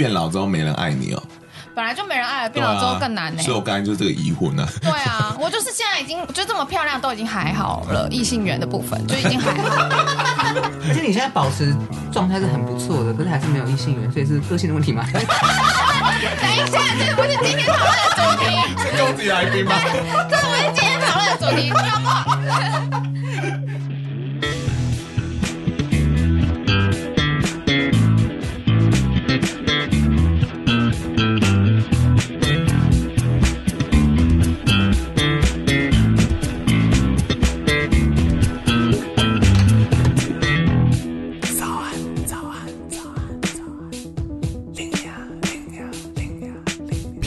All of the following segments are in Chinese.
变老之后没人爱你哦。本来就没人爱了，变老之后更难呢、欸啊。所以我刚才就是这个疑惑呢。对啊，我就是现在已经就这么漂亮，都已经还好了。异性缘的部分就已经还好了。而且你现在保持状态是很不错的，可是还是没有异性缘，所以是个性的问题吗？等一下，这个不是今天讨论的主题。是攻击来宾吗？这不是今天讨论的主题，好不好？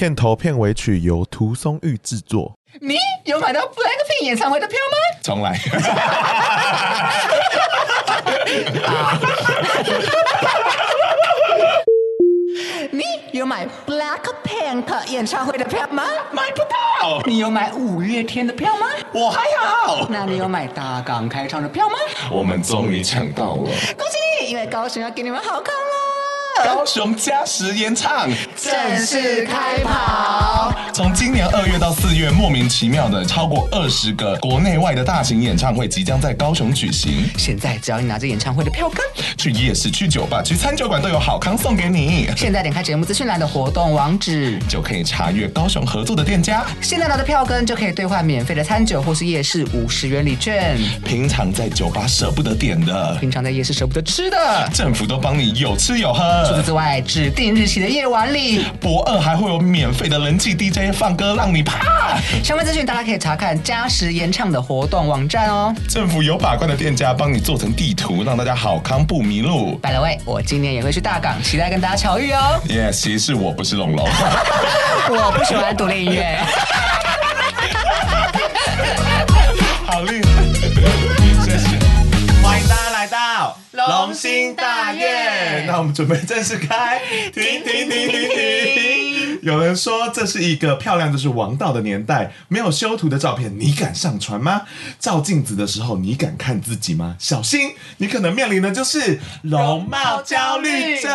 片头片尾曲由涂松玉制作。你有买到 BLACKPINK 演唱会的票吗？重来。你有买 BLACKPINK 演唱会的票吗？买不到。你有买五月天的票吗？我还好。那你有买大港开唱的票吗？我们终于抢到了。恭喜你，因为高雄要给你们好康哦。高雄加时演唱正式开跑，从今年二月到四月，莫名其妙的超过二十个国内外的大型演唱会即将在高雄举行。现在只要你拿着演唱会的票根，去夜市、去酒吧、去餐酒馆都有好康送给你。现在点开节目资讯栏的活动网址，就可以查阅高雄合作的店家。现在拿着票根就可以兑换免费的餐酒或是夜市五十元礼券。平常在酒吧舍不得点的，平常在夜市舍不得吃的，政府都帮你有吃有喝。除此之外，指定日期的夜晚里，博二还会有免费的人气 DJ 放歌，让你趴。相关资讯大家可以查看嘉实演唱的活动网站哦。政府有把关的店家帮你做成地图，让大家好康不迷路。By the way，我今年也会去大港，期待跟大家巧遇哦。Yes，其实我不是龙龙，我不喜欢独立音乐。好厉害，龙兴大业，那我们准备正式开。停停停停停！有人说这是一个漂亮就是王道的年代，没有修图的照片，你敢上传吗？照镜子的时候，你敢看自己吗？小心，你可能面临的就是容貌焦虑症。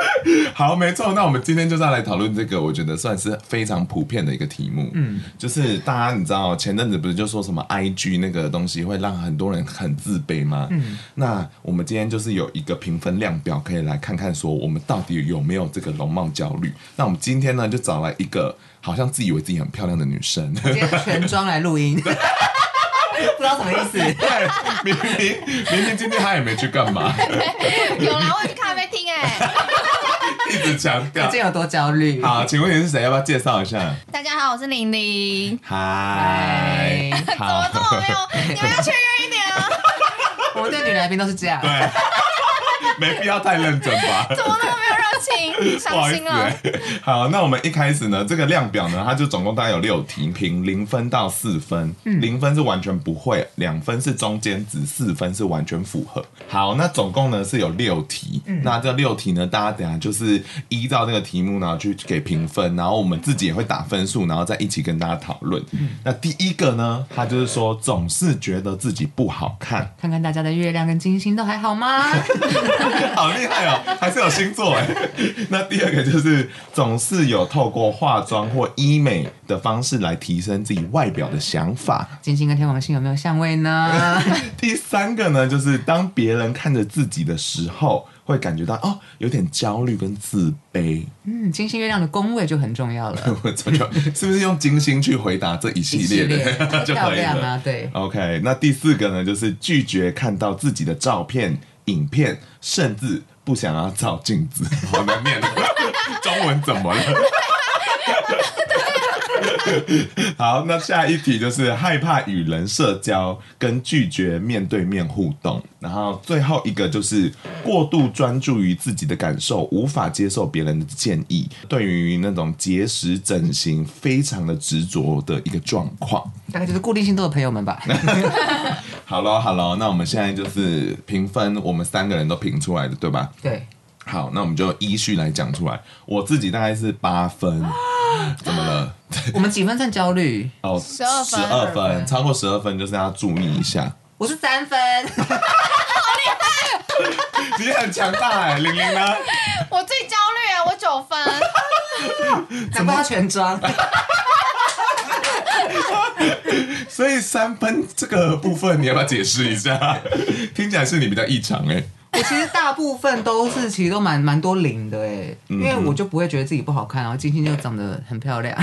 好，没错，那我们今天就是要来讨论这个，我觉得算是非常普遍的一个题目。嗯，就是大家你知道前阵子不是就说什么 IG 那个东西会让很多人很自卑吗？嗯，那我们今天就是有一个评分量表，可以来看看说我们到底有没有这个容貌焦虑。那我们今天呢就找来一个好像自以为自己很漂亮的女生，今天全妆来录音，不知道什么意思。对，明明明明今天他也没去干嘛，有啦，我有去咖啡厅哎。一直强调，最近有多焦虑？好，请问你是谁？要不要介绍一下？大家好，我是玲玲。嗨，怎么这么没有？你们要确认一点啊！我们对女来宾都是这样。对，没必要太认真吧？怎么那么没有热情？伤心了。好，那我们一开始呢，这个量表呢，它就总共大概有六题，评零分到四分。嗯，零分是完全不会，两分是中间值，四分是完全符合。好，那总共呢是有六题。嗯，那这六题呢，大家等下就是依照这个题目呢去给评分，然后我们自己也会打分数，然后再一起跟大家讨论。嗯，那第一个呢，他就是说总是觉得自己不好看。看看大家的月亮跟金星都还好吗？好厉害哦，还是有星座哎。那第二个就是总是有透过化妆或医美的方式来提升自己外表的想法。金星跟天王星有没有相位呢？第三个呢，就是当别人看着自己的时候，会感觉到哦，有点焦虑跟自卑。嗯，金星月亮的宫位就很重要了。是不是用金星去回答这一系列的就可以了？啊、对。OK，那第四个呢，就是拒绝看到自己的照片、影片，甚至。不想要照镜子，好难念。中文怎么了？好，那下一题就是害怕与人社交，跟拒绝面对面互动。然后最后一个就是过度专注于自己的感受，无法接受别人的建议。对于那种节食整形，非常的执着的一个状况。大概就是固定星座的朋友们吧。好喽，好喽，那我们现在就是评分，我们三个人都评出来的，对吧？对。好，那我们就依序来讲出来。我自己大概是八分，怎么了？我们几分算焦虑？哦，十二分，超过十二分就是要注意一下。我是三分，好厉害，你很强大哎！玲玲呢？我最焦虑啊，我九分，怎么全装？所以三分这个部分，你要不要解释一下？听起来是你比较异常哎。我其实大部分都是，其实都蛮蛮多零的哎，因为我就不会觉得自己不好看，然后金星就长得很漂亮，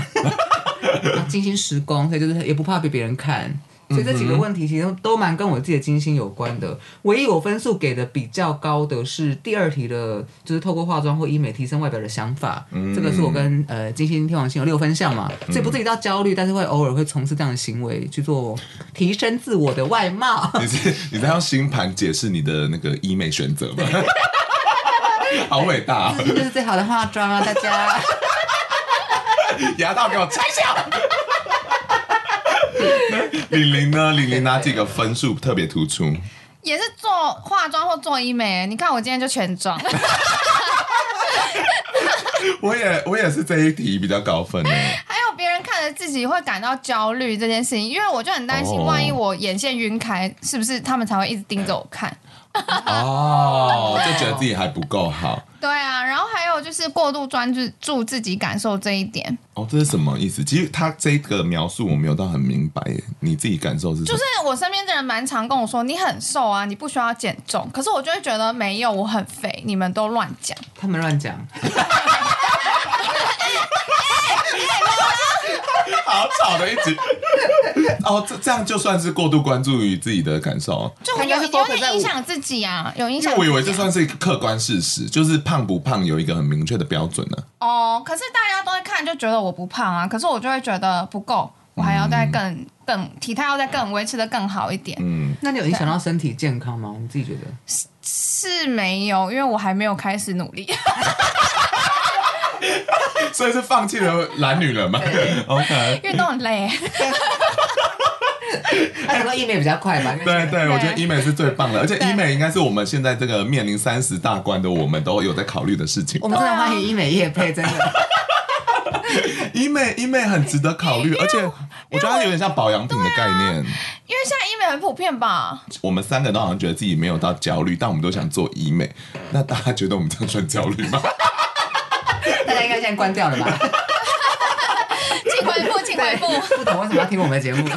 金星十公，所以就是也不怕被别人看。所以这几个问题其实都蛮跟我自己的金星有关的。唯一我分数给的比较高的是第二题的，就是透过化妆或医美提升外表的想法。嗯、这个是我跟呃金星天王星有六分相嘛，所以不至于到焦虑，但是会偶尔会从事这样的行为去做提升自我的外貌。你是你在用星盘解释你的那个医美选择吗？好伟大、啊！这是最好的化妆啊，大家。牙套给我拆下。李玲呢？李玲哪几个分数特别突出？也是做化妆或做医美。你看我今天就全妆。我也我也是这一题比较高分呢。自己会感到焦虑这件事情，因为我就很担心，万一我眼线晕开，是不是他们才会一直盯着我看？哦，就觉得自己还不够好。对啊，然后还有就是过度专注注自己感受这一点。哦，这是什么意思？其实他这个描述我没有到很明白耶。你自己感受是什么？就是我身边的人蛮常跟我说，你很瘦啊，你不需要减重。可是我就会觉得没有，我很肥，你们都乱讲。他们乱讲。好吵的一直 哦，这这样就算是过度关注于自己的感受，就有有点影响自己啊，有影响。我以为这算是一个客观事实，就是胖不胖有一个很明确的标准呢、啊。哦，可是大家都会看，就觉得我不胖啊，可是我就会觉得不够，我还要再更、嗯、更体态要再更维持的更好一点。嗯，那你有影响到身体健康吗？你自己觉得是是没有，因为我还没有开始努力。所以是放弃了懒女人吗？OK，运动很累。他说医美比较快嘛？对对，对，我觉得医美是最棒的，而且医美应该是我们现在这个面临三十大关的我们都有在考虑的事情。我们真的欢迎医美业配，真的。医美医美很值得考虑，而且我觉得它有点像保养品的概念。因为现在医美很普遍吧？我们三个都好像觉得自己没有到焦虑，但我们都想做医美。那大家觉得我们这样算焦虑吗？大家应该先关掉了吧？请回复，请回复。不懂为什么要听我们的节目？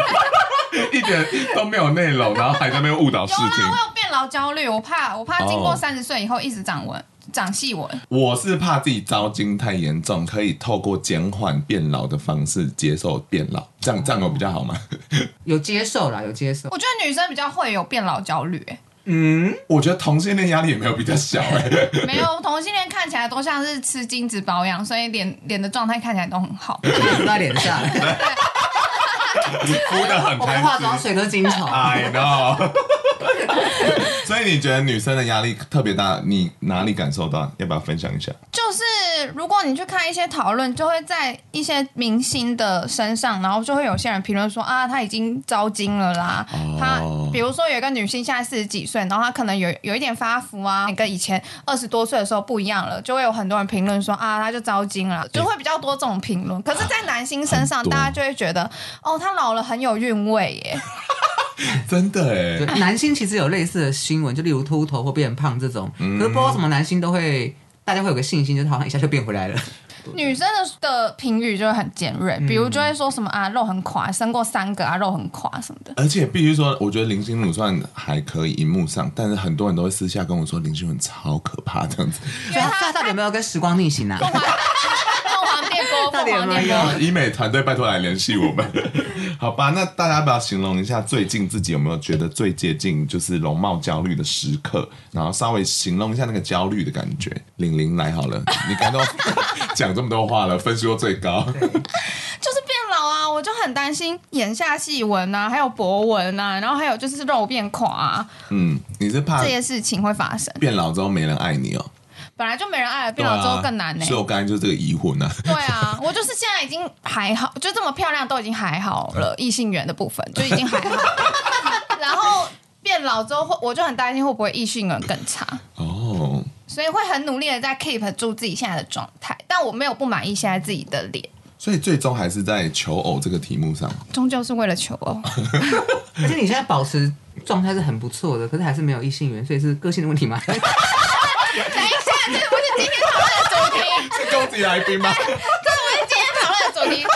一点都没有内容，然后还在那边误导视听。有啊，我有变老焦虑，我怕，我怕经过三十岁以后一直长纹、长细纹。我是怕自己糟精太严重，可以透过减缓变老的方式接受变老，这样这样有比较好吗？有接受啦，有接受。我觉得女生比较会有变老焦虑，欸，嗯，我觉得同性恋压力也没有比较小哎、欸，没有同性恋看起来都像是吃精子保养，所以脸脸的状态看起来都很好，敷在脸上，敷的很开心，我们化妆水都精华，I know。所以你觉得女生的压力特别大，你哪里感受到？要不要分享一下？就是如果你去看一些讨论，就会在一些明星的身上，然后就会有些人评论说啊，他已经招金了啦。哦、他比如说有一个女星现在四十几岁，然后她可能有有一点发福啊，跟以前二十多岁的时候不一样了，就会有很多人评论说啊，她就招金了，就会比较多这种评论。可是，在男星身上，大家就会觉得哦，他老了很有韵味耶。真的哎，男星其实有类似的新闻，就例如秃头或变胖这种，嗯、可是不知道什么男性都会，大家会有个信心，就是好像一下就变回来了。女生的的评语就会很尖锐，比如就会说什么啊，肉很垮，生过三个啊，肉很垮什么的。而且必须说，我觉得林心如算还可以，荧幕上，但是很多人都会私下跟我说林心如超可怕这样子。所以她到底有没有跟时光逆行啊？到底有没有？医美团队拜托来联系我们，好吧？那大家不要形容一下最近自己有没有觉得最接近就是容貌焦虑的时刻？然后稍微形容一下那个焦虑的感觉。玲玲来好了，你刚刚 讲这么多话了，分数又最高，就是变老啊！我就很担心眼下细纹啊，还有脖纹啊，然后还有就是肉变垮啊。嗯，你是怕这些事情会发生？变老之后没人爱你哦。本来就没人爱了，变老之后更难呢、欸。所以我刚才就是这个疑惑呢。对啊，我就是现在已经还好，就这么漂亮都已经还好了，异性缘的部分就已经还好了。然后变老之后，我就很担心会不会异性缘更差哦。所以会很努力的在 keep 住自己现在的状态，但我没有不满意现在自己的脸。所以最终还是在求偶这个题目上，终究是为了求偶。而且你现在保持状态是很不错的，可是还是没有异性缘，所以是个性的问题吗？等一下，这，我是今天讨论的主题。是高级来宾吗？对，我是今天讨论的主题。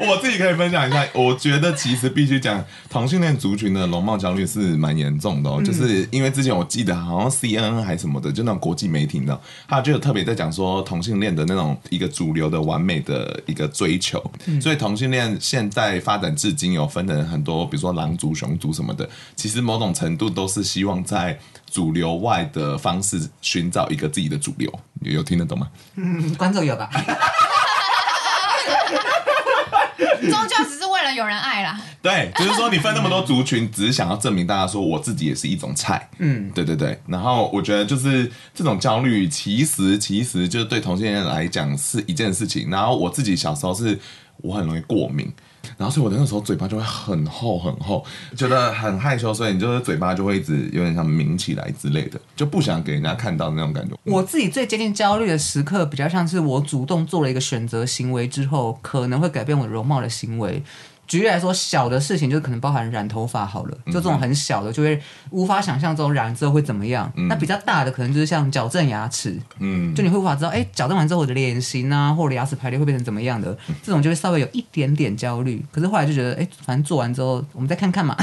我自己可以分享一下，我觉得其实必须讲同性恋族群的容貌焦虑是蛮严重的哦，嗯、就是因为之前我记得好像 CNN 还什么的，就那种国际媒体呢，他就有特别在讲说同性恋的那种一个主流的完美的一个追求，嗯、所以同性恋现在发展至今有分成很多，比如说狼族、熊族什么的，其实某种程度都是希望在主流外的方式寻找一个自己的主流，有，有听得懂吗？嗯，观众有吧？终究只是为了有人爱啦。对，就是说你分那么多族群，只是想要证明大家说我自己也是一种菜。嗯，对对对。然后我觉得就是这种焦虑，其实其实就是对同性恋来讲是一件事情。然后我自己小时候是我很容易过敏。然后所以我的那时候嘴巴就会很厚很厚，觉得很害羞，所以你就是嘴巴就会一直有点像抿起来之类的，就不想给人家看到那种感觉。我自己最接近焦虑的时刻，比较像是我主动做了一个选择行为之后，可能会改变我容貌的行为。举例来说，小的事情就可能包含染头发好了，就这种很小的，就会无法想象中染之后会怎么样。嗯、那比较大的，可能就是像矫正牙齿，嗯，就你会无法知道，哎，矫正完之后我的脸型啊，或者牙齿排列会变成怎么样的，这种就会稍微有一点点焦虑。可是后来就觉得，哎，反正做完之后我们再看看嘛，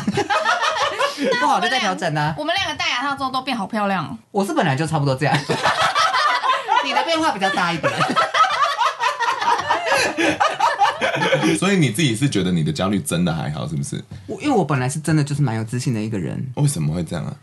不好就再调整啊。我们两个戴牙套之后都变好漂亮。我是本来就差不多这样，你的变化比较大一点。所以你自己是觉得你的焦虑真的还好，是不是？我因为我本来是真的就是蛮有自信的一个人。为什么会这样啊？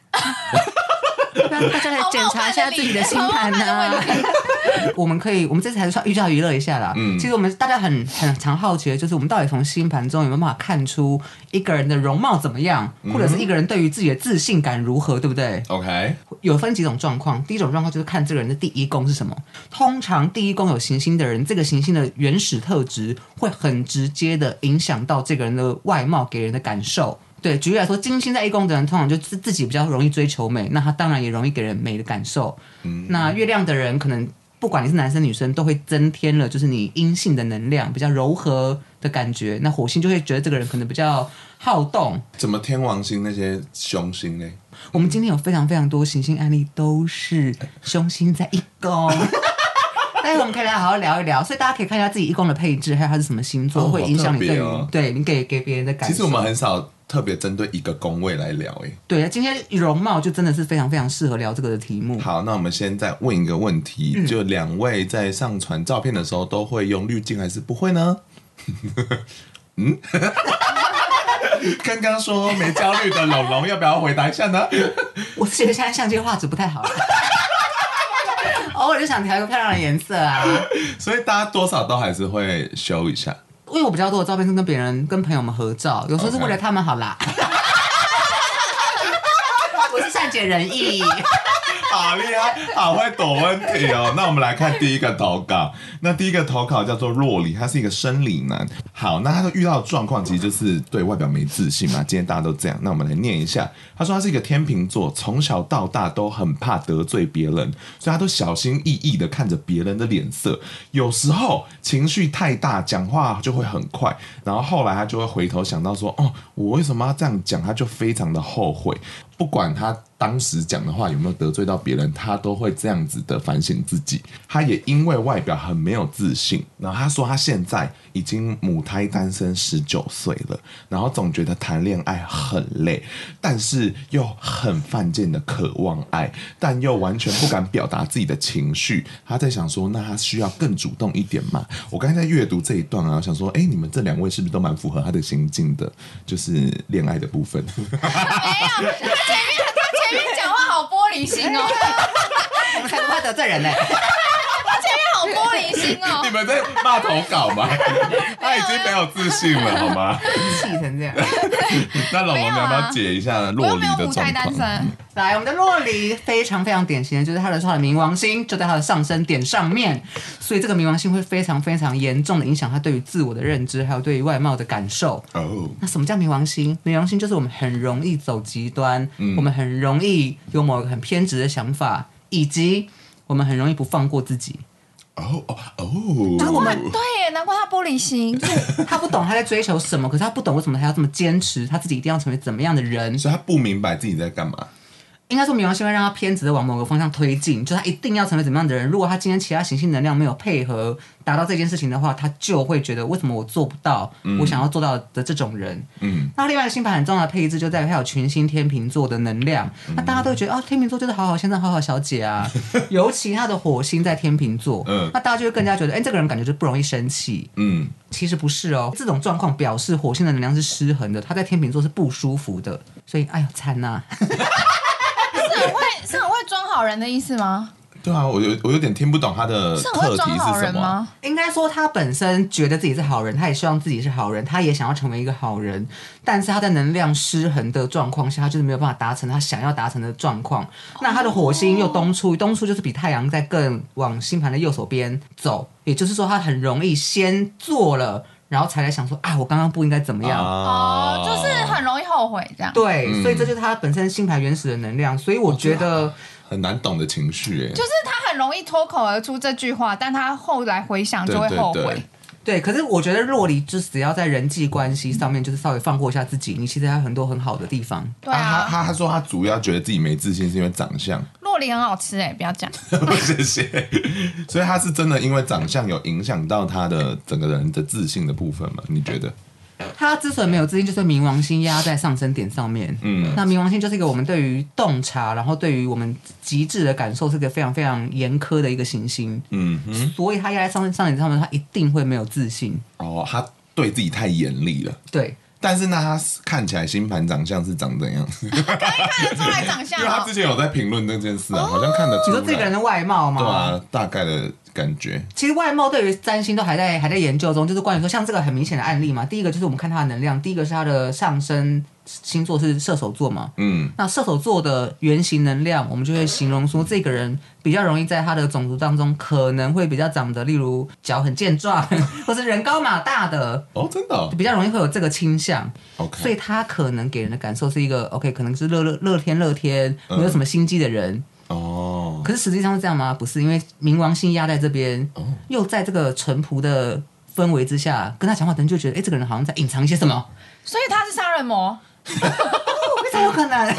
那大家来检查一下自己的星盘呢、啊？我们可以，我们这次还是算寓教于乐一下啦。嗯，其实我们大家很很常好奇的就是，我们到底从星盘中有没有办法看出一个人的容貌怎么样，或者是一个人对于自己的自信感如何，对不对？OK，有分几种状况。第一种状况就是看这个人的第一宫是什么。通常第一宫有行星的人，这个行星的原始特质会很直接的影响到这个人的外貌给人的感受。对，举例来说，金星在一宫的人通常就自自己比较容易追求美，那他当然也容易给人美的感受。嗯，那月亮的人可能不管你是男生女生，都会增添了就是你阴性的能量，比较柔和的感觉。那火星就会觉得这个人可能比较好动。怎么天王星那些凶星呢？我们今天有非常非常多行星案例，都是凶星在一宫。待会我们可以来好好聊一聊，所以大家可以看一下自己一宫的配置，还有它是什么星座，哦、会影响你对于、哦、对你给给别人的感觉。其实我们很少特别针对一个宫位来聊，哎，对啊，今天容貌就真的是非常非常适合聊这个的题目。好，那我们现在问一个问题，嗯、就两位在上传照片的时候都会用滤镜还是不会呢？嗯，刚刚说没焦虑的龙龙要不要回答一下呢？我是觉得现在相机画质不太好。偶尔就想调一个漂亮的颜色啊，所以大家多少都还是会修一下。因为我比较多的照片是跟别人、跟朋友们合照，有时候是为了他们好啦。我是善解人意。好厉害，好会躲问题哦。那我们来看第一个投稿。那第一个投稿叫做若里，他是一个生理男。好，那他都遇到的状况其实就是对外表没自信嘛。今天大家都这样，那我们来念一下。他说他是一个天秤座，从小到大都很怕得罪别人，所以他都小心翼翼的看着别人的脸色。有时候情绪太大，讲话就会很快。然后后来他就会回头想到说，哦，我为什么要这样讲？他就非常的后悔。不管他当时讲的话有没有得罪到别人，他都会这样子的反省自己。他也因为外表很没有自信，然后他说他现在已经母胎单身十九岁了，然后总觉得谈恋爱很累，但是又很犯贱的渴望爱，但又完全不敢表达自己的情绪。他在想说，那他需要更主动一点嘛？我刚才在阅读这一段啊，我想说，哎，你们这两位是不是都蛮符合他的心境的？就是恋爱的部分。前面他前面讲话好玻璃心哦，我们才不怕得罪人呢。好玻璃心哦。你们在骂投稿吗？他已经没有自信了，好吗？气成这样。那老王，你要不要解一下洛璃的状况？来，我们的洛璃非常非常典型的，就是他的他的冥王星就在他的上升点上面，所以这个冥王星会非常非常严重的影响他对于自我的认知，还有对于外貌的感受。哦，oh. 那什么叫冥王星？冥王星就是我们很容易走极端，嗯、我们很容易有某个很偏执的想法，以及我们很容易不放过自己。哦哦哦！就是我们对耶，难怪他玻璃心，他不懂他在追求什么，可是他不懂为什么他要这么坚持，他自己一定要成为怎么样的人，所以他不明白自己在干嘛。应该说冥王星会让他偏执的往某个方向推进，就他一定要成为怎么样的人。如果他今天其他行星能量没有配合达到这件事情的话，他就会觉得为什么我做不到我想要做到的这种人。嗯，那另外一个星盘很重要的配置就在于它有群星天秤座的能量。嗯、那大家都会觉得哦，天秤座就是好好先生、好好小姐啊，尤其他的火星在天秤座，嗯，那大家就会更加觉得，哎，这个人感觉就不容易生气。嗯，其实不是哦，这种状况表示火星的能量是失衡的，他在天秤座是不舒服的，所以哎呀，惨呐、啊。是很会装好人的意思吗？对啊，我有我有点听不懂他的是很会装好人吗？应该说他本身觉得自己是好人，他也希望自己是好人，他也想要成为一个好人，但是他在能量失衡的状况下，他就是没有办法达成他想要达成的状况。那他的火星又东出，东出就是比太阳在更往星盘的右手边走，也就是说他很容易先做了。然后才来想说啊，我刚刚不应该怎么样。哦，就是很容易后悔这样。对，嗯、所以这就是他本身星牌原始的能量，所以我觉得很难懂的情绪，哎，就是他很容易脱口而出这句话，但他后来回想就会后悔。对，对，对，对，可是我觉得若离就只要在人际关系上面，就是稍微放过一下自己，你其实还有很多很好的地方。对啊，啊他他他说他主要觉得自己没自信是因为长相。洛梨很好吃哎，不要讲。谢谢。所以他是真的因为长相有影响到他的整个人的自信的部分吗？你觉得？他之所以没有自信，就是冥王星压在上升点上面。嗯，那冥王星就是一个我们对于洞察，然后对于我们极致的感受是个非常非常严苛的一个行星。嗯哼，所以他压在上上升点上面，他一定会没有自信。哦，他对自己太严厉了。对。但是呢，他看起来星盘长相是长怎样子？可以看得出来长相。因为他之前有在评论那件事啊，好像看得出来。你说这个人的外貌吗？对啊，大概的感觉。其实外貌对于占星都还在还在研究中，就是关于说像这个很明显的案例嘛。第一个就是我们看他的能量，第一个是他的上升。星座是射手座嘛？嗯，那射手座的原型能量，我们就会形容说，这个人比较容易在他的种族当中可能会比较长得，例如脚很健壮，或是人高马大的哦，真的比较容易会有这个倾向。OK，所以他可能给人的感受是一个 OK，可能是乐乐乐天乐天，没有什么心机的人哦。可是实际上是这样吗？不是，因为冥王星压在这边，哦又在这个淳朴的氛围之下，跟他讲话的人就觉得，哎，这个人好像在隐藏一些什么，所以他是杀人魔。为什么可能？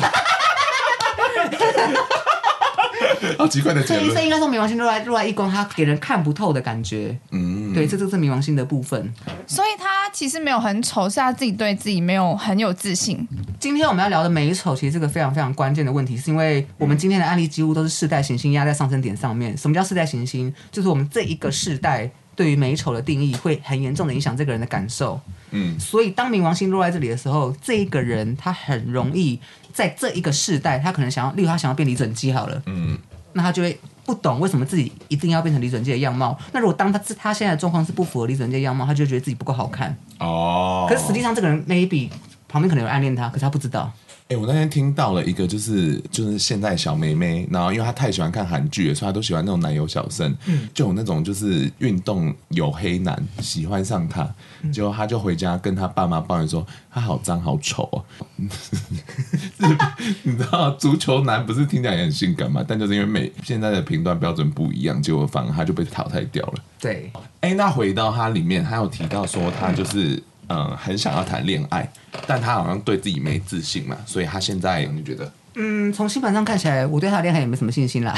好奇怪的结论。所以应该说冥王星落在落在一宫，他给人看不透的感觉。嗯，对，这就是冥王星的部分。所以他其实没有很丑，是他自己对自己没有很有自信。今天我们要聊的美丑，其实是个非常非常关键的问题，是因为我们今天的案例几乎都是世代行星压在上升点上面。什么叫世代行星？就是我们这一个世代。对于美丑的定义会很严重的影响这个人的感受，嗯，所以当冥王星落在这里的时候，这一个人他很容易在这一个世代，他可能想要，例如他想要变李准基好了，嗯，那他就会不懂为什么自己一定要变成李准基的样貌。那如果当他他现在的状况是不符合李准基的样貌，他就觉得自己不够好看哦。可是实际上这个人 maybe 旁边可能有暗恋他，可是他不知道。哎、欸，我那天听到了一个，就是就是现在小妹妹，然后因为她太喜欢看韩剧了，所以她都喜欢那种奶油小生，嗯、就有那种就是运动有黑男喜欢上她，嗯、结果她就回家跟她爸妈抱怨说，她好脏好丑啊！你知道足球男不是听起来也很性感嘛？但就是因为每现在的评断标准不一样，结果反而他就被淘汰掉了。对，哎、欸，那回到他里面，他有提到说他就是。嗯，很想要谈恋爱，但他好像对自己没自信嘛，所以他现在你觉得？嗯，从新盘上看起来，我对他恋爱也没什么信心啦。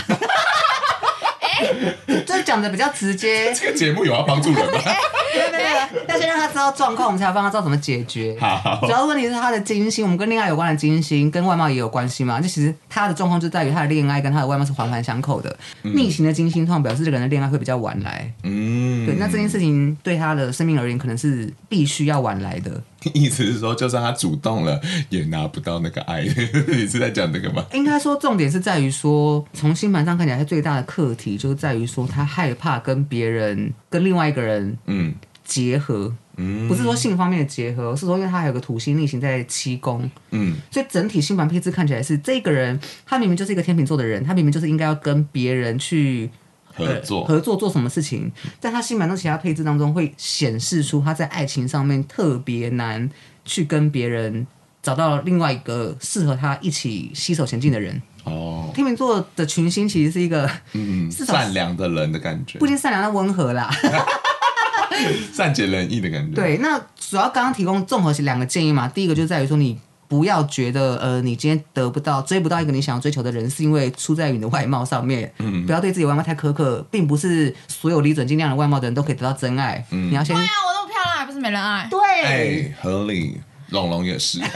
讲的比较直接。这个节目有要帮助人吗？但是让他知道状况，我们才要帮他知道怎么解决。好，主要问题是他的金星，我们跟恋爱有关的金星跟外貌也有关系嘛？就其实他的状况就在于他的恋爱跟他的外貌是环环相扣的。嗯、逆行的金星通常表示这个人的恋爱会比较晚来。嗯，对，那这件事情对他的生命而言，可能是必须要晚来的。意思是说，就算他主动了，也拿不到那个爱。你是在讲这个吗？应该说，重点是在于说，从星盘上看起来，他最大的课题就是在于说，他害怕跟别人、跟另外一个人，嗯。结合，嗯不是说性方面的结合，是说因为他还有个土星逆行在七宫，嗯，所以整体星盘配置看起来是这个人，他明明就是一个天秤座的人，他明明就是应该要跟别人去合作合作做什么事情，在他新版中其他配置当中会显示出他在爱情上面特别难去跟别人找到另外一个适合他一起携手前进的人。哦，天秤座的群星其实是一个嗯 善良的人的感觉，不仅善良，的温和啦。善解人意的感觉。对，那主要刚刚提供综合两个建议嘛。第一个就在于说，你不要觉得呃，你今天得不到、追不到一个你想要追求的人，是因为出在于你的外貌上面。嗯，不要对自己外貌太苛刻，并不是所有理准尽量的外貌的人都可以得到真爱。嗯，你要先对啊，我那么漂亮，还不是没人爱？对，哎、欸，合理，龙龙也是。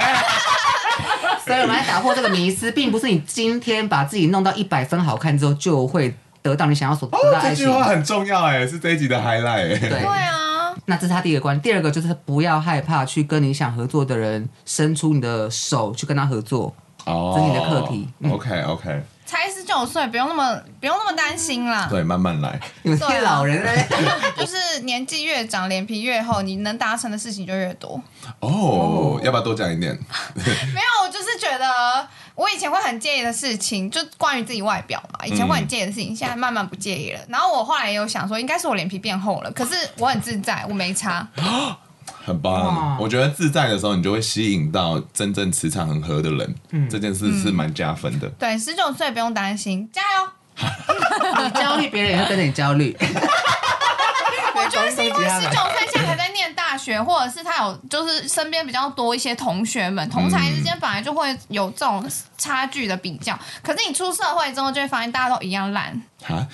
所以我们来打破这个迷思，并不是你今天把自己弄到一百分好看之后，就会得到你想要所得到的爱情。哦，这句话很重要哎，是这一集的 highlight 哎。对啊，那这是他第一个观点。第二个就是不要害怕去跟你想合作的人伸出你的手去跟他合作。哦，这是你的课题。嗯、OK OK。才十九岁，不用那么不用那么担心啦。对，慢慢来。你们是老人嘞，就是年纪越长，脸皮越厚，你能达成的事情就越多。哦，oh, oh. 要不要多讲一点？没有，我就是觉得我以前会很介意的事情，就关于自己外表嘛。以前会很介意的事情，嗯、现在慢慢不介意了。然后我后来也有想说，应该是我脸皮变厚了。可是我很自在，我没差。很棒，哇我觉得自在的时候，你就会吸引到真正磁场很合的人。嗯，这件事是蛮加分的。嗯、对，十九岁不用担心，加油！你焦虑，别人也会跟着你焦虑。我觉得是因为十九岁现在还在念大学，或者是他有就是身边比较多一些同学们，同才之间本来就会有这种差距的比较。可是你出社会之后，就会发现大家都一样烂。哈，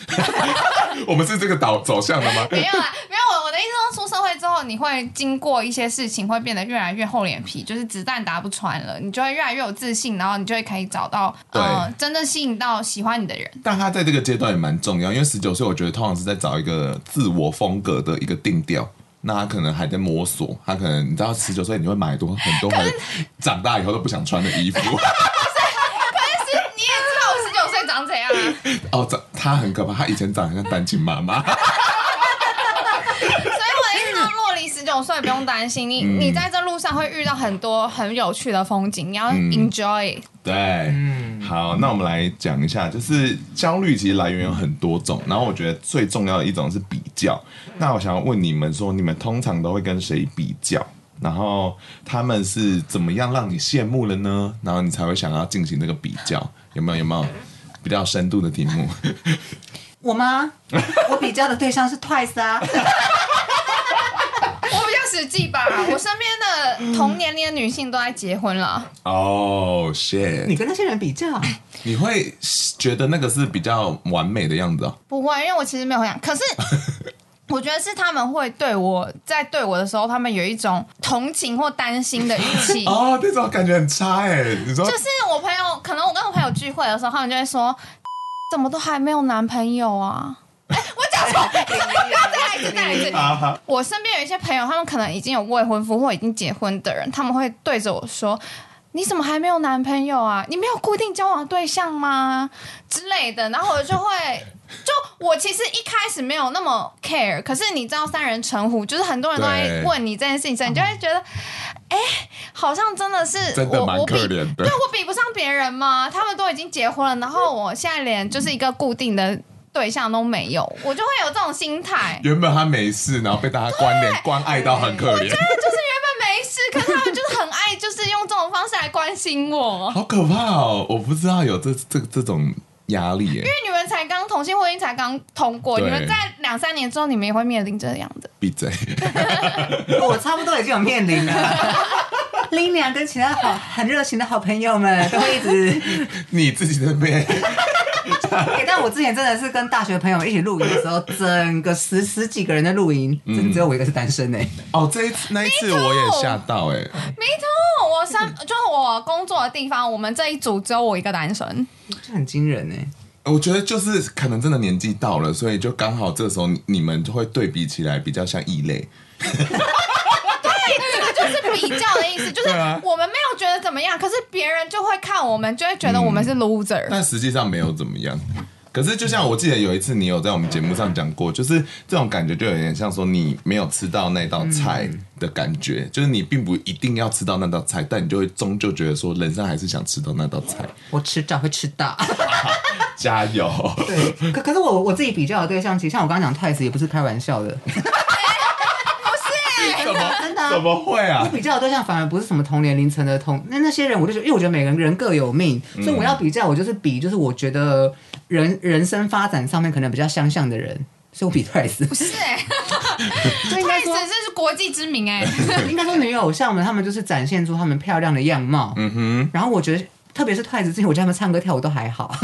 我们是这个导走向的吗？没有啦，没有。我我的意思说，出社会之后，你会经过一些事情，会变得越来越厚脸皮，就是子弹打不穿了，你就会越来越有自信，然后你就会可以找到对呃真正吸引到喜欢你的人。但他在这个阶段也蛮重要，因为十九岁，我觉得通常是在找一个自我风格的一个定调。那他可能还在摸索，他可能你知道，十九岁你会买多很多很长大以后都不想穿的衣服。哦，长他很可怕，他以前长得像单亲妈妈。所以我的意思说，若离十九岁不用担心，你、嗯、你在这路上会遇到很多很有趣的风景，你要 enjoy、嗯。对，嗯，好，那我们来讲一下，就是焦虑其实来源有很多种，然后我觉得最重要的一种是比较。那我想要问你们说，你们通常都会跟谁比较？然后他们是怎么样让你羡慕了呢？然后你才会想要进行这个比较？有没有？有没有？比较深度的题目，我吗？我比较的对象是 Twice 啊，实际吧。我身边的同年龄的女性都在结婚了。哦、oh，shit！你跟那些人比较，你会觉得那个是比较完美的样子哦？不会，因为我其实没有想。可是 我觉得是他们会对我在对我的时候，他们有一种同情或担心的语气。哦，这种感觉很差哎。你说，就是我朋友，可能我跟我朋友聚会的时候，他们就会说，怎么都还没有男朋友啊？哎，我讲错，不要再来一次，再来一次。我身边有一些朋友，他们可能已经有未婚夫或已经结婚的人，他们会对着我说。你怎么还没有男朋友啊？你没有固定交往对象吗？之类的，然后我就会，就我其实一开始没有那么 care，可是你知道三人成虎，就是很多人都在问你这件事情，对你就会觉得，哎、欸，好像真的是真的蛮可怜对我比不上别人吗？他们都已经结婚了，然后我现在连就是一个固定的对象都没有，我就会有这种心态。原本他没事，然后被大家关联关爱到很可怜。我觉得就是原本没事，可是他们就是很爱，就是用这种方式来关心我。好可怕哦！我不知道有这这这种压力耶。因为你们才刚同性婚姻才刚通过，对你们在两三年之后，你们也会面临这样的。闭嘴！我差不多已经有面临了。林娘跟其他好很热情的好朋友们都会一直你自己的面。欸、但我之前真的是跟大学朋友一起露营的时候，整个十十几个人的露营，真只有我一个是单身哎、欸。哦，这一次那一次我也吓到哎、欸。没错，我三就是我工作的地方，我们这一组只有我一个单身，这很惊人哎、欸。我觉得就是可能真的年纪到了，所以就刚好这时候你们就会对比起来比较像异类。比较的意思 就是，我们没有觉得怎么样，可是别人就会看我们，就会觉得我们是 loser。但实际上没有怎么样。可是就像我记得有一次，你有在我们节目上讲过，就是这种感觉就有点像说你没有吃到那道菜的感觉，就是你并不一定要吃到那道菜，但你就会终究觉得说，人生还是想吃到那道菜。我迟早会吃到，加油。对，可可是我我自己比较的对象，其实像我刚刚讲 Twice 也不是开玩笑的。怎么真的？怎么会啊？我比较的对象反而不是什么同年龄层的同那那些人，我就觉得，因为我觉得每个人各有命，嗯、所以我要比较，我就是比，就是我觉得人人生发展上面可能比较相像的人，所以我比 Twice。不是哎、欸，就应该说 Twice 这是国际知名哎、欸，应该说女偶像们，他们就是展现出他们漂亮的样貌。嗯哼。然后我觉得，特别是 Twice 之前，我觉得他们唱歌跳舞都还好，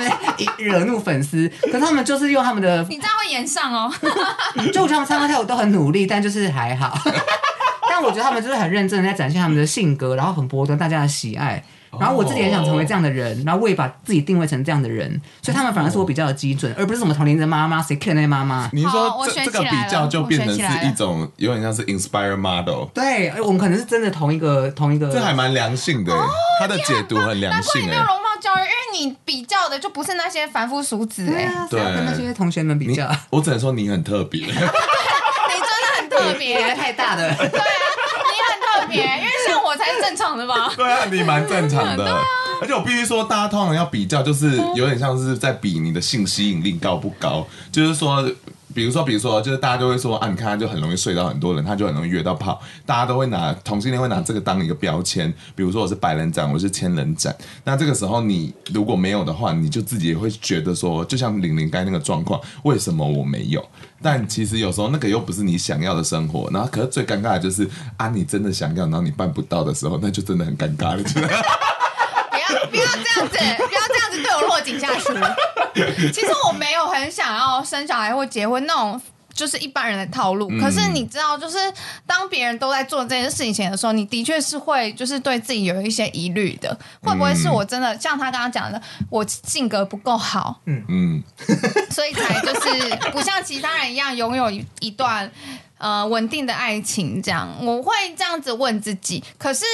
边惹怒粉丝。可是他们就是用他们的，你这样会演上哦。就我觉得他们唱歌跳舞都很努力，但就是还好。但我觉得他们就是很认真的在展现他们的性格，然后很博得大家的喜爱。然后我自己也想成为这样的人，然后我也把自己定位成这样的人，所以他们反而是我比较的基准，而不是什么同龄的妈妈，谁看那些妈妈？你说这这个比较就变成是一种有点像是 inspire model。对，我们可能是真的同一个同一个。这还蛮良性的，他的解读很良性。没有容貌焦虑，因为你比较的就不是那些凡夫俗子哎，对啊，跟那些同学们比较。我只能说你很特别，你真的很特别，太大的。对啊，你很特别，因为像我才是正常的吧？对啊，你蛮正常的。而且我必须说，大家通常要比较，就是有点像是在比你的性吸引力高不高。就是说，比如说，比如说，就是大家都会说啊，你看他就很容易睡到很多人，他就很容易约到炮。大家都会拿同性恋会拿这个当一个标签。比如说我是百人斩，我是千人斩。那这个时候你如果没有的话，你就自己也会觉得说，就像玲玲该那个状况，为什么我没有？但其实有时候那个又不是你想要的生活。然后，可是最尴尬的就是啊，你真的想要，然后你办不到的时候，那就真的很尴尬了。不要，不要这样子井下石。其实我没有很想要生小孩或结婚那种，就是一般人的套路。可是你知道，就是当别人都在做这件事情前的时候，你的确是会就是对自己有一些疑虑的。会不会是我真的像他刚刚讲的，我性格不够好？嗯嗯，所以才就是不像其他人一样拥有一段。呃，稳定的爱情这样，我会这样子问自己。可是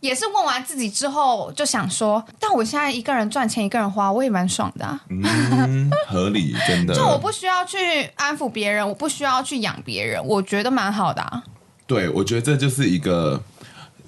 也是问完自己之后，就想说，但我现在一个人赚钱，一个人花，我也蛮爽的啊。嗯，合理，真的。就我不需要去安抚别人，我不需要去养别人，我觉得蛮好的啊。对，我觉得这就是一个。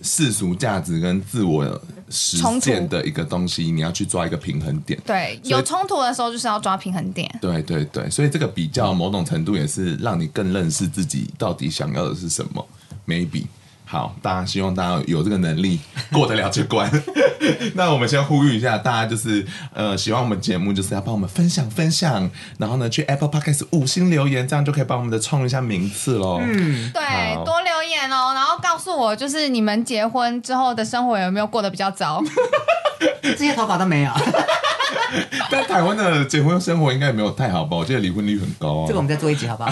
世俗价值跟自我实践的一个东西，你要去抓一个平衡点。对，有冲突的时候就是要抓平衡点。对对对，所以这个比较某种程度也是让你更认识自己到底想要的是什么。Maybe。好，大家希望大家有这个能力过得了这关。那我们先呼吁一下，大家就是呃，喜欢我们节目，就是要帮我们分享分享，然后呢，去 Apple Podcast 五星留言，这样就可以帮我们的冲一下名次喽。嗯，对，多留言哦，然后告诉我，就是你们结婚之后的生活有没有过得比较糟？这些投稿都没有。但台湾的结婚生活应该也没有太好吧？我记得离婚率很高啊。这个我们再做一集好不好？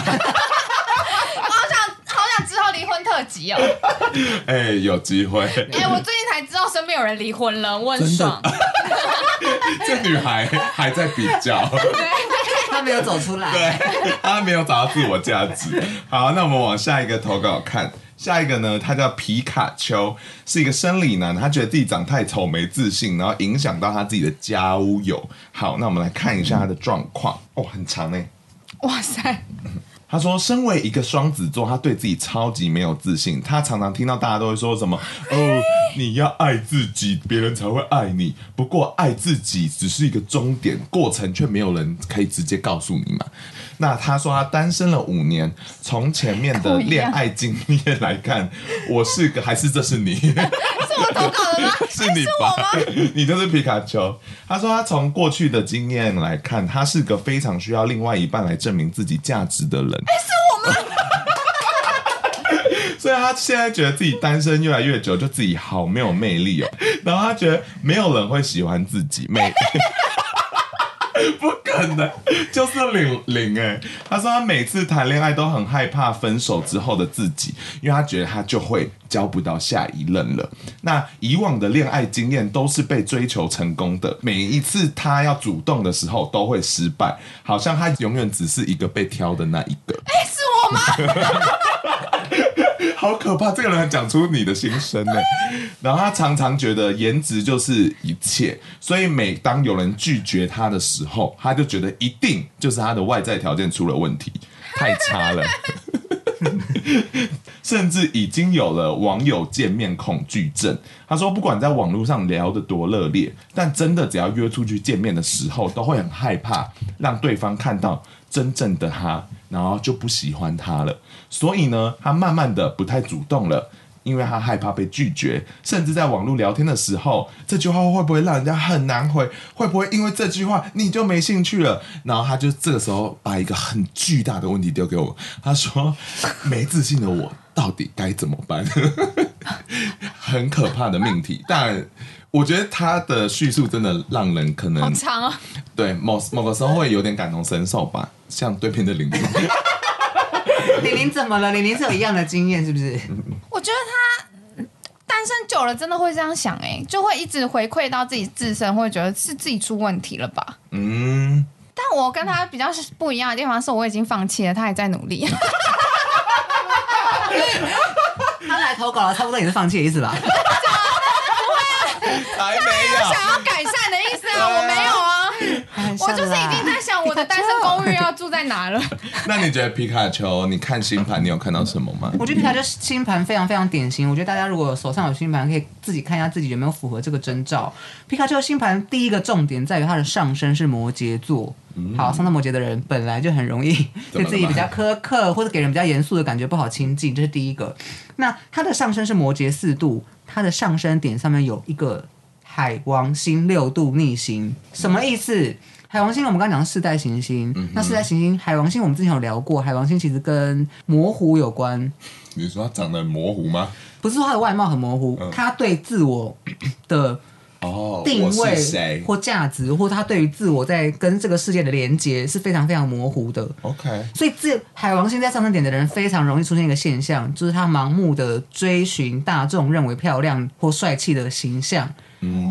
哎、欸，有机会。哎、欸，我最近才知道身边有人离婚了，我很爽。这女孩还在比较，她没有走出来，对，她没有找到自我价值。好，那我们往下一个投稿看，下一个呢，他叫皮卡丘，是一个生理男，他觉得自己长太丑没自信，然后影响到他自己的交友。好，那我们来看一下他的状况。哦，很长哎，哇塞。他说：“身为一个双子座，他对自己超级没有自信。他常常听到大家都会说什么：‘哦，你要爱自己，别人才会爱你。’不过，爱自己只是一个终点，过程却没有人可以直接告诉你嘛。那他说他单身了五年，从前面的恋爱经验来看，我是个还是这是你？是我投稿的吗？是你吧？你就是皮卡丘。他说他从过去的经验来看，他是个非常需要另外一半来证明自己价值的人。”哎，是我吗？所以他现在觉得自己单身越来越久，就自己好没有魅力哦。然后他觉得没有人会喜欢自己，没，不可能，就是零零哎。他说他每次谈恋爱都很害怕分手之后的自己，因为他觉得他就会交不到下一任了。那以往的恋爱经验都是被追求成功的，每一次他要主动的时候都会失败，好像他永远只是一个被挑的那一个。哎，是我吗？好可怕！这个人讲出你的心声呢。然后他常常觉得颜值就是一切，所以每当有人拒绝他的时候，他就觉得一定就是他的外在条件出了问题，太差了。甚至已经有了网友见面恐惧症。他说，不管在网络上聊得多热烈，但真的只要约出去见面的时候，都会很害怕让对方看到真正的他，然后就不喜欢他了。所以呢，他慢慢的不太主动了。因为他害怕被拒绝，甚至在网络聊天的时候，这句话会不会让人家很难回？会不会因为这句话你就没兴趣了？然后他就这个时候把一个很巨大的问题丢给我，他说：“没自信的我到底该怎么办？”很可怕的命题，但我觉得他的叙述真的让人可能好长啊。对，某某个时候会有点感同身受吧，像对面的玲玲。玲玲怎么了？玲玲是有一样的经验，是不是？我觉得他单身久了，真的会这样想、欸，哎，就会一直回馈到自己自身，会觉得是自己出问题了吧？嗯。但我跟他比较不一样的地方是，我已经放弃了，他还在努力。他来投稿了，差不多也是放弃的意思吧？不会啊，还没有改善的意思啊，我没有啊。我就是已经在想我的单身公寓要住在哪了。那你觉得皮卡丘？你看星盘，你有看到什么吗？我觉得皮卡丘星盘非常非常典型。我觉得大家如果手上有星盘，可以自己看一下自己有没有符合这个征兆。皮卡丘星盘第一个重点在于它的上升是摩羯座。嗯、好，上升摩羯的人本来就很容易 对自己比较苛刻，或者给人比较严肃的感觉不好亲近，这是第一个。那它的上升是摩羯四度，它的上升点上面有一个海王星六度逆行，什么意思？海王星我们刚刚讲的世代行星，嗯、那四代行星海王星我们之前有聊过，海王星其实跟模糊有关。你说它长得模糊吗？不是说它的外貌很模糊，它、嗯、对自我 的哦定位或价值，或他对于自我在跟这个世界的连接是非常非常模糊的。OK，所以这海王星在上升点的人非常容易出现一个现象，就是他盲目的追寻大众认为漂亮或帅气的形象。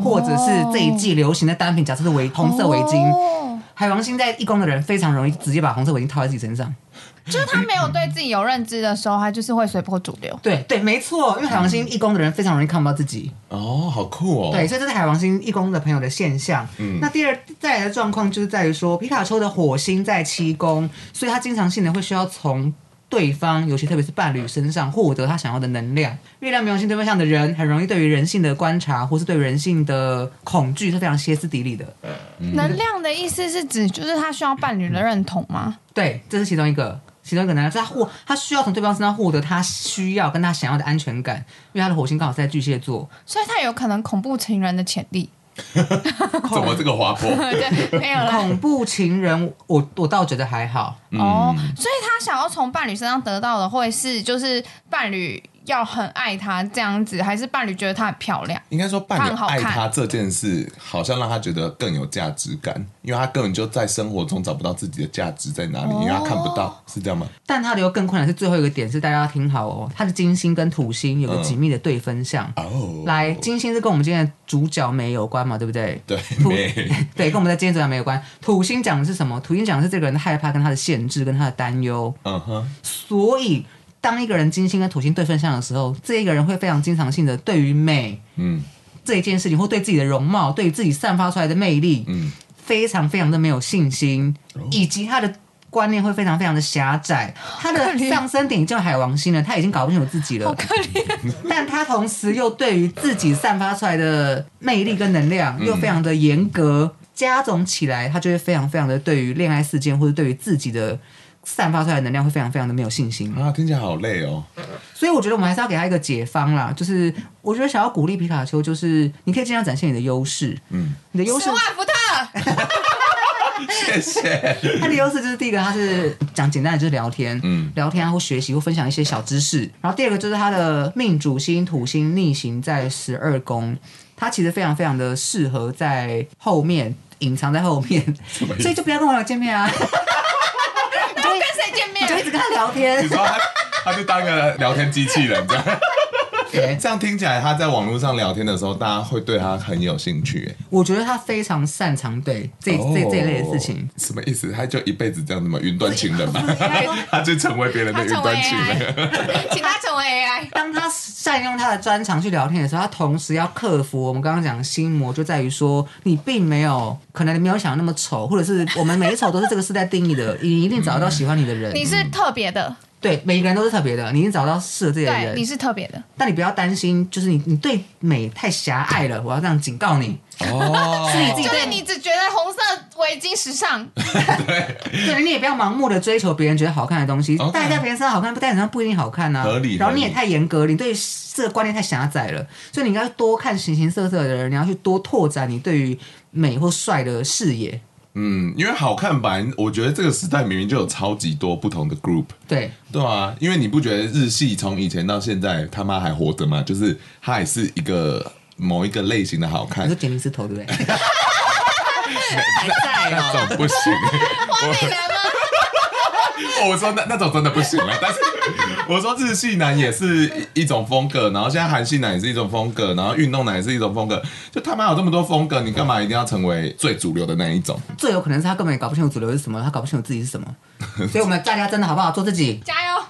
或者是这一季流行的单品，假设是围红色围巾。哦、海王星在一宫的人非常容易直接把红色围巾套在自己身上，就是他没有对自己有认知的时候，他就是会随波逐流。对对，没错，因为海王星一宫的人非常容易看不到自己。哦，好酷哦。对，所以这是海王星一宫的朋友的现象。嗯，那第二再来的状况就是在于说，皮卡丘的火星在七宫，所以他经常性的会需要从。对方，尤其特别是伴侣身上获得他想要的能量。月亮冥王星对方向的人，很容易对于人性的观察，或是对人性的恐惧是非常歇斯底里的。嗯、能量的意思是指，就是他需要伴侣的认同吗？对，这是其中一个，其中一个能量，是他获，他需要从对方身上获得他需要跟他想要的安全感，因为他的火星刚好是在巨蟹座，所以他有可能恐怖情人的潜力。怎么这个滑坡？对，没有了。恐怖情人，我我倒觉得还好。哦，所以他想要从伴侣身上得到的，会是就是伴侣。要很爱她这样子，还是伴侣觉得她很漂亮？应该说伴侣爱她这件事，好像让她觉得更有价值感，因为她根本就在生活中找不到自己的价值在哪里，因为她看不到，是这样吗？但她的又更困难是最后一个点，是大家要听好哦，她的金星跟土星有个紧密的对分相。哦，来，金星是跟我们今天的主角没有关嘛，对不对？对，对，跟我们在今天主角没有关。土星讲的是什么？土星讲的是这个人的害怕、跟他的限制、跟他的担忧。嗯哼，所以。当一个人金星跟土星对分相的时候，这一个人会非常经常性的对于美，嗯，这一件事情或对自己的容貌，对于自己散发出来的魅力，嗯，非常非常的没有信心，哦、以及他的观念会非常非常的狭窄。他的上升点叫海王星了，他已经搞不清楚自己了，好可怜。但他同时又对于自己散发出来的魅力跟能量又非常的严格，嗯、加总起来，他就会非常非常的对于恋爱事件或者对于自己的。散发出来的能量会非常非常的没有信心啊，听起来好累哦。所以我觉得我们还是要给他一个解方啦，就是我觉得想要鼓励皮卡丘，就是你可以尽量展现你的优势。嗯，你的优势。斯万福特。谢谢。他的优势就是第一个，他是讲简单的，就是聊天，嗯，聊天啊，或学习，或分享一些小知识。然后第二个就是他的命主星土星逆行在十二宫，他其实非常非常的适合在后面隐藏在后面，所以就不要跟我见面啊。就一直跟他聊天，你说他，他就当个聊天机器人这样。Okay. 这样听起来，他在网络上聊天的时候，大家会对他很有兴趣。我觉得他非常擅长对这、oh, 这这一类的事情。什么意思？他就一辈子这样子吗？云端情人吗？他就成为别人的云端情人，请他成为 AI。当他善用他的专长去聊天的时候，他同时要克服我们刚刚讲的心魔，就在于说你并没有可能你没有想那么丑，或者是我们每一丑都是这个时代定义的，你一定找得到喜欢你的人。你是特别的。对，每个人都是特别的，你已经找到适合自己的对，人你。是特别的。但你不要担心，就是你你对美太狭隘了，我要这样警告你。哦，是你自己就是你只觉得红色围巾时尚，对，你也不要盲目的追求别人觉得好看的东西，戴在别人身上好看，不戴在身上不一定好看啊。合理然后你也太严格，你对这个观念太狭窄了，所以你应该多看形形色色的人，你要去多拓展你对于美或帅的视野。嗯，因为好看版，我觉得这个时代明明就有超级多不同的 group，对，对啊，因为你不觉得日系从以前到现在他妈还活着吗？就是它也是一个某一个类型的好看你说，杰尼斯头对不对？还在那哦。种不行。花美男吗？我说那那种真的不行了，但是我说日系男也是一一种风格，然后现在韩系男也是一种风格，然后运动男也是一种风格，就他妈有这么多风格，你干嘛一定要成为最主流的那一种？最有可能是他根本也搞不清楚主流是什么，他搞不清楚自己是什么。所以我们大家真的好不好做自己？加油！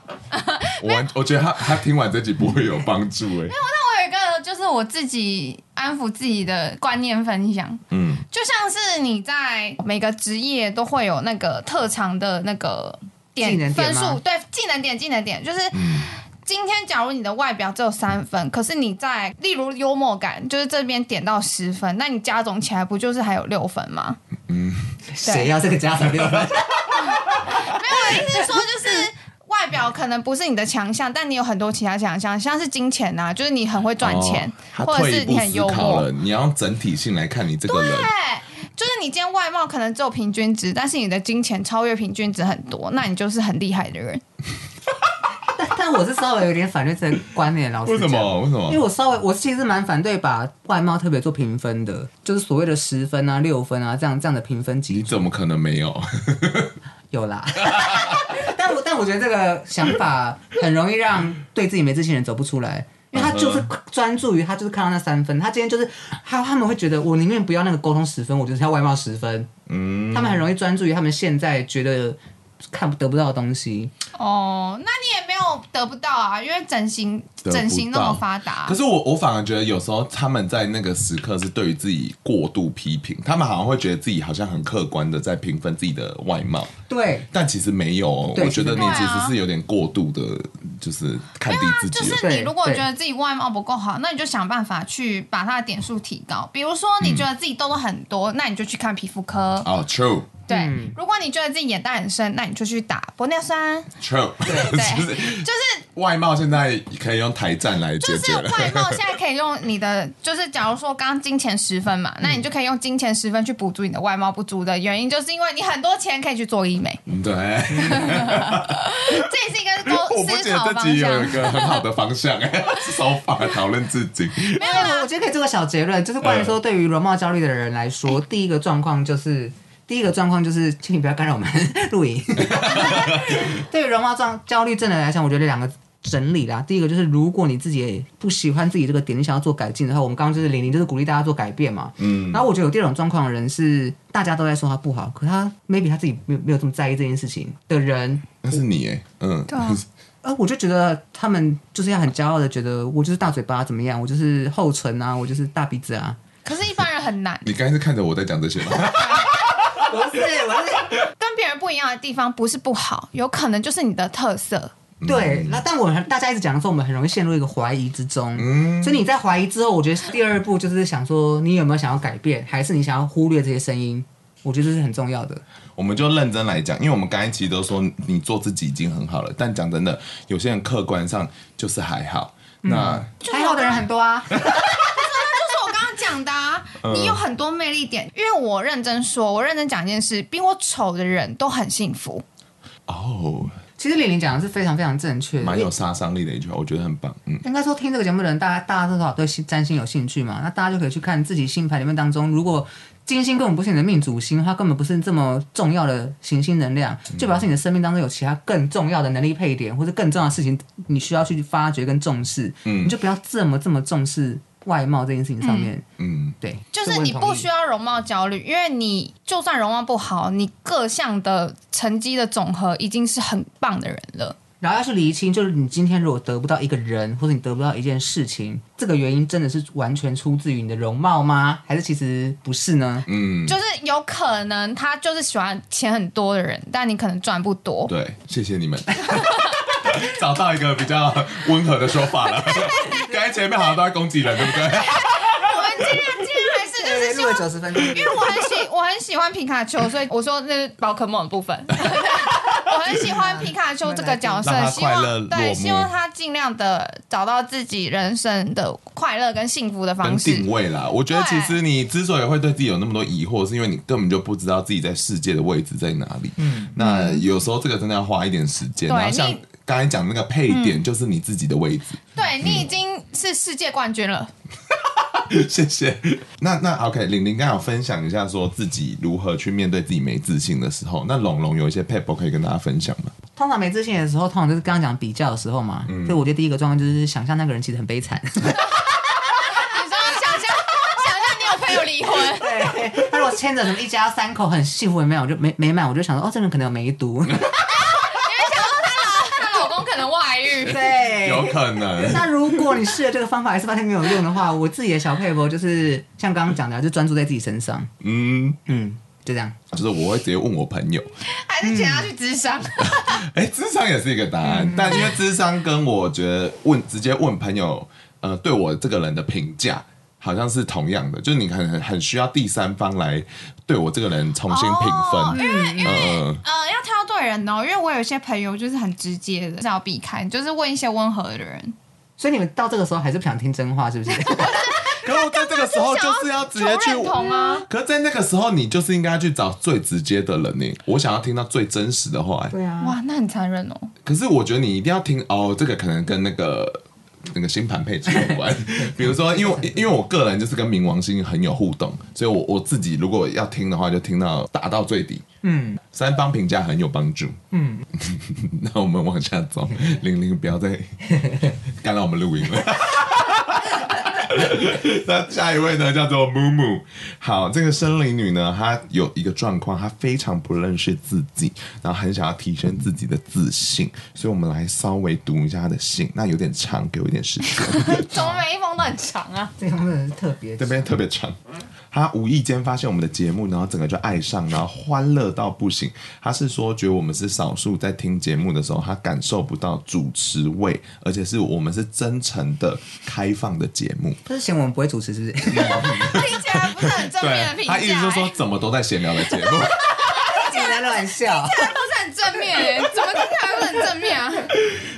我完我觉得他他听完这集不会有帮助 哎、那我有一个就是我自己安抚自己的观念分享，嗯，就像是你在每个职业都会有那个特长的那个点分数，对，技能点，技能点，就是。嗯今天，假如你的外表只有三分，可是你在例如幽默感，就是这边点到十分，那你加总起来不就是还有六分吗？嗯谁要这个加成六分？没有，我的意思是说，就是外表可能不是你的强项，但你有很多其他强项，像是金钱啊，就是你很会赚钱，哦或者是你很幽默，。你要整体性来看你这个人。对，就是你今天外貌可能只有平均值，但是你的金钱超越平均值很多，那你就是很厉害的人。但 但我是稍微有点反对这个观念，老师。为什么？为什么因为？我稍微，我其实蛮反对把外貌特别做评分的，就是所谓的十分啊、六分啊这样这样的评分级你怎么可能没有？有啦。但我但我觉得这个想法很容易让对自己没自信的人走不出来，因为他就是专注于他就是看到那三分，他今天就是他他们会觉得我宁愿不要那个沟通十分，我就是要外貌十分。嗯，他们很容易专注于他们现在觉得看不得不到的东西。哦，那你也没有得不到啊，因为整形得不到整形那么发达可。是我我反而觉得有时候他们在那个时刻是对于自己过度批评，他们好像会觉得自己好像很客观的在评分自己的外貌，对，但其实没有哦。对我觉得你其实是有点过度的，就是看低自己了。就是你对如果觉得自己外貌不够好，那你就想办法去把它的点数提高。比如说你觉得自己痘痘很多，那你就去看皮肤科。哦，true 对，嗯如果你觉得自己眼袋很深，那你就去打玻尿酸。true，对 就是就是外貌现在可以用台战来解就是决了。外貌现在可以用你的，就是假如说刚刚金钱十分嘛，那你就可以用金钱十分去补足你的外貌不足的原因，就是因为你很多钱可以去做医美，嗯对，这也是一个 我沟不觉得思考方这集有一向。个很好的方向，手法讨论自己。没有啦，我觉得可以做个小结论，就是关于说对于容貌焦虑的人来说，第一个状况就是。第一个状况就是，请你不要干扰我们 录影。对于容貌状焦虑症的人来讲，我觉得两个整理啦。第一个就是，如果你自己也不喜欢自己这个点，你想要做改进的话，我们刚刚就是玲玲就是鼓励大家做改变嘛。嗯，然后我觉得有第二种状况的人是，大家都在说他不好，可他 maybe 他自己没有没有这么在意这件事情的人，那是你哎，嗯，对啊 呃，我就觉得他们就是要很骄傲的觉得我就是大嘴巴怎么样，我就是厚唇啊，我就是大鼻子啊。可是，一般人很难你刚才是看着我在讲这些吗？不是，我是 跟别人不一样的地方，不是不好，有可能就是你的特色。对。那但我们大家一直讲的时候，我们很容易陷入一个怀疑之中。嗯，所以你在怀疑之后，我觉得第二步就是想说，你有没有想要改变，还是你想要忽略这些声音？我觉得这是很重要的。我们就认真来讲，因为我们刚才其实都说你做自己已经很好了，但讲真的，有些人客观上就是还好。那就是还好的人很多啊。的、你有很多魅力点。因为我认真说，我认真讲一件事，比我丑的人都很幸福。哦，其实玲玲讲的是非常非常正确，蛮有杀伤力的一句话，我觉得很棒。嗯，应该说听这个节目的人，大家大家多少对占星有兴趣嘛？那大家就可以去看自己星盘里面当中，如果金星根本不是你的命主星，它根本不是这么重要的行星能量，就表示你的生命当中有其他更重要的能力配点，或者更重要的事情，你需要去发掘跟重视。嗯你就不要这么这么重视外貌这件事情上面。嗯，对，就是你不需要。要容貌焦虑，因为你就算容貌不好，你各项的成绩的总和已经是很棒的人了。然后要去厘清，就是你今天如果得不到一个人，或者你得不到一件事情，这个原因真的是完全出自于你的容貌吗？还是其实不是呢？嗯，就是有可能他就是喜欢钱很多的人，但你可能赚不多。对，谢谢你们。找到一个比较温和的说法了。刚才前面好像都在攻击人，对不对？我们尽量尽量还是就是希望九十分钟，因为我很喜我很喜欢皮卡丘，所以我说那是宝可梦的部分。我很喜欢皮卡丘这个角色，希望对，希望他尽量的找到自己人生的快乐跟幸福的方式。定位啦，我觉得其实你之所以会对自己有那么多疑惑，是因为你根本就不知道自己在世界的位置在哪里。嗯，那有时候这个真的要花一点时间。然后像刚才讲那个配点，就是你自己的位置。对，你已经是世界冠军了。谢谢。那那 OK，玲玲刚好分享一下，说自己如何去面对自己没自信的时候。那龙龙有一些 paper 可以跟大家分享吗？通常没自信的时候，通常就是刚刚讲比较的时候嘛。嗯。所以我觉得第一个状况就是想象那个人其实很悲惨。你说想象想象你有朋友离婚，对，他如果牵着什么一家三口很幸福的美满，我就没美满，我就想说哦，这个人可能有梅毒。有可能。那如果你试了这个方法还是发现没有用的话，我自己的小配博就是像刚刚讲的，就专注在自己身上。嗯嗯，就这样。就是我会直接问我朋友，还是请他去智商？哎、欸，咨商也是一个答案，嗯、但因为智商跟我觉得问直接问朋友，呃，对我这个人的评价。好像是同样的，就是你很很需要第三方来对我这个人重新评分，因为因为呃要挑对人哦，因为我有些朋友就是很直接的，是要避开，就是问一些温和的人。所以你们到这个时候还是不想听真话，是不是？可是我在这个时候就是要直接去 同啊。可是，在那个时候你就是应该去找最直接的人呢。我想要听到最真实的话。对啊。哇，那很残忍哦。可是我觉得你一定要听哦，这个可能跟那个。那个星盘配置有关，比如说，因为因为我个人就是跟冥王星很有互动，所以我我自己如果要听的话，就听到打到最底。嗯，三方评价很有帮助。嗯，那我们往下走，玲玲不要再 干扰我们录音了。那下一位呢，叫做木木。好，这个森林女呢，她有一个状况，她非常不认识自己，然后很想要提升自己的自信，所以我们来稍微读一下她的信。那有点长，给我一点时间。怎么每一封都很长啊？这封真的是特别，这边特别长。他无意间发现我们的节目，然后整个就爱上，然后欢乐到不行。他是说，觉得我们是少数在听节目的时候，他感受不到主持味，而且是我们是真诚的、开放的节目。他是嫌我们不会主持，是不是？听起来不是很正面的评价。他意思就是说，怎么都在闲聊的节目。开玩笑，听起来不是很正面耶？怎么听起来不是很正面啊？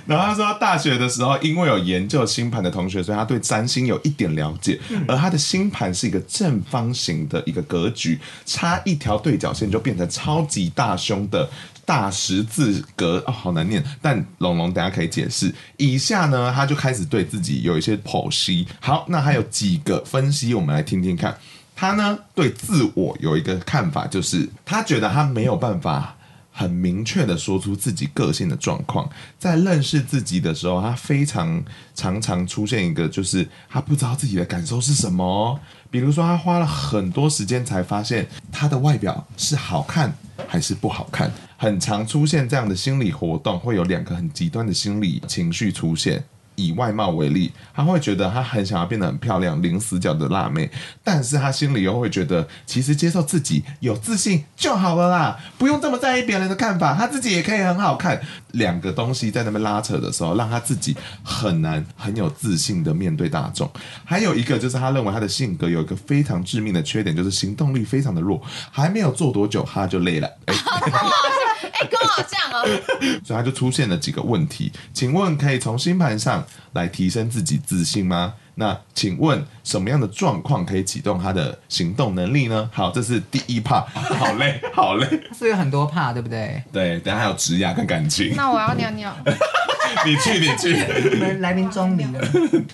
然后他说，大学的时候，因为有研究星盘的同学，所以他对占星有一点了解。而他的星盘是一个正方形的一个格局，差一条对角线就变成超级大胸的大十字格哦，好难念。但龙龙等下可以解释。以下呢，他就开始对自己有一些剖析。好，那还有几个分析，我们来听听看。他呢，对自我有一个看法，就是他觉得他没有办法。很明确的说出自己个性的状况，在认识自己的时候，他非常常常出现一个，就是他不知道自己的感受是什么。比如说，他花了很多时间才发现他的外表是好看还是不好看，很常出现这样的心理活动，会有两个很极端的心理情绪出现。以外貌为例，他会觉得他很想要变得很漂亮，零死角的辣妹，但是他心里又会觉得，其实接受自己有自信就好了啦，不用这么在意别人的看法，他自己也可以很好看。两个东西在那边拉扯的时候，让他自己很难很有自信的面对大众。还有一个就是他认为他的性格有一个非常致命的缺点，就是行动力非常的弱，还没有做多久他就累了。哎，刚好这样哦，所以他就出现了几个问题，请问可以从星盘上来提升自己自信吗？那请问什么样的状况可以启动他的行动能力呢？好，这是第一 part，好累，好累，是有很多 part，对不对？对，等下还有职涯跟感情。那我要尿尿，你去，你去，来来宾中离了。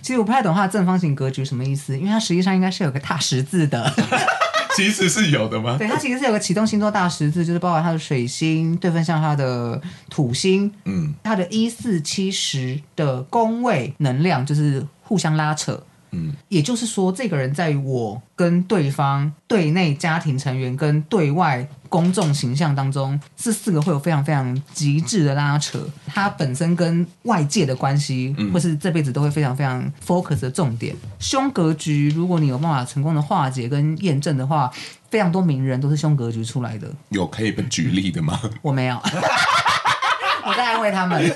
其实我不太懂他的正方形格局什么意思，因为它实际上应该是有个大十字的。其实是有的吗？对，它其实是有个启动星座大十字，就是包括它的水星对分像它的土星，嗯，它的一四七十的宫位能量就是互相拉扯。嗯，也就是说，这个人在于我跟对方、对内家庭成员跟对外公众形象当中，这四个会有非常非常极致的拉扯。他本身跟外界的关系，或是这辈子都会非常非常 focus 的重点。凶格局，如果你有办法成功的化解跟验证的话，非常多名人都是凶格局出来的。有可以举例的吗？我没有，我在安慰他们。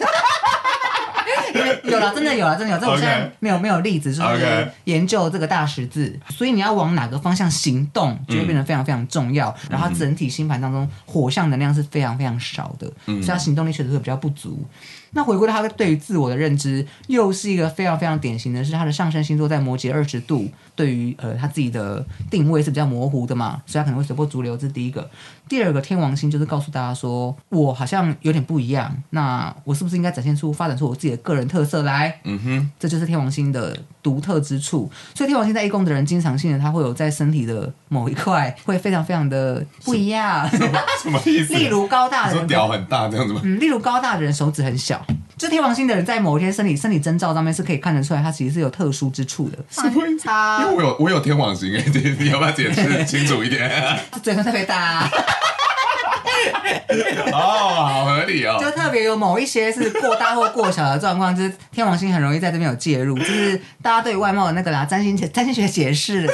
有了，真的有了，真的有。这我现在没有没有例子，就是研究这个大十字。所以你要往哪个方向行动，就会变得非常非常重要。然后整体星盘当中，火象能量是非常非常少的，所以他行动力确实会比较不足。那回归到他对于自我的认知，又是一个非常非常典型的是他的上升星座在摩羯二十度，对于呃他自己的定位是比较模糊的嘛，所以他可能会随波逐流，这是第一个。第二个天王星就是告诉大家说，我好像有点不一样，那我是不是应该展现出、发展出我自己的个人特色来？嗯哼，这就是天王星的独特之处。所以天王星在一宫的人，经常性的他会有在身体的某一块会非常非常的不一样。什么，什么意思？例如高大的人，屌很大这样子吗？嗯，例如高大的人手指很小。这天王星的人在某一天生理生理征兆上面是可以看得出来，他其实是有特殊之处的。什么意思？因为我有我有天王星 哎，你要不要解释清楚一点？嘴唇特别大，啊。哦，好合理哦。就特别有某一些是过大或过小的状况，就是天王星很容易在这边有介入，就是大家对外貌的那个啦，占星占星学解释。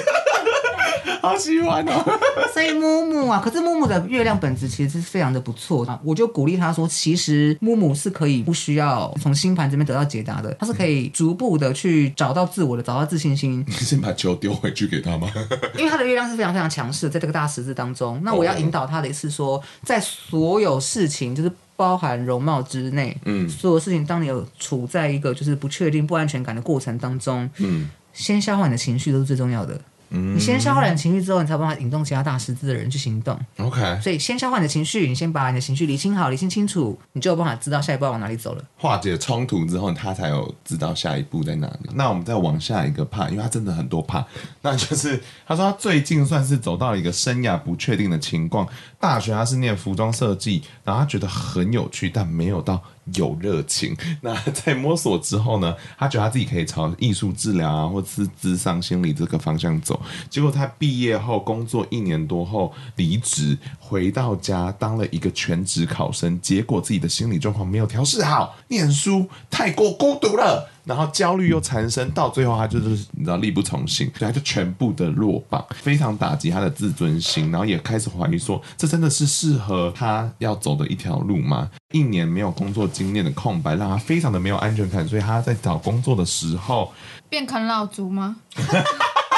好喜欢哦，所以木木啊，可是木木的月亮本质其实是非常的不错啊，我就鼓励他说，其实木木是可以不需要从星盘这边得到解答的，他是可以逐步的去找到自我的，找到自信心。你先把球丢回去给他吗？因为他的月亮是非常非常强势的，在这个大十字当中，那我要引导他的是说，在所有事情，就是包含容貌之内，嗯，所有事情，当你有处在一个就是不确定、不安全感的过程当中，嗯，先消化你的情绪都是最重要的。嗯、你先消化你的情绪之后，你才有办法引动其他大十字的人去行动。OK，所以先消化你的情绪，你先把你的情绪理清好、理清清楚，你就有办法知道下一步要往哪里走了。化解冲突之后，他才有知道下一步在哪里。那我们再往下一个怕，因为他真的很多怕，那就是他说他最近算是走到了一个生涯不确定的情况。大学他是念服装设计，然后他觉得很有趣，但没有到。有热情，那在摸索之后呢，他觉得他自己可以朝艺术治疗啊，或是智商心理这个方向走。结果他毕业后工作一年多后离职，回到家当了一个全职考生。结果自己的心理状况没有调试好，念书太过孤独了。然后焦虑又缠身，到最后他就是你知道力不从心，所以他就全部的落榜，非常打击他的自尊心，然后也开始怀疑说，这真的是适合他要走的一条路吗？一年没有工作经验的空白，让他非常的没有安全感，所以他在找工作的时候变啃老族吗？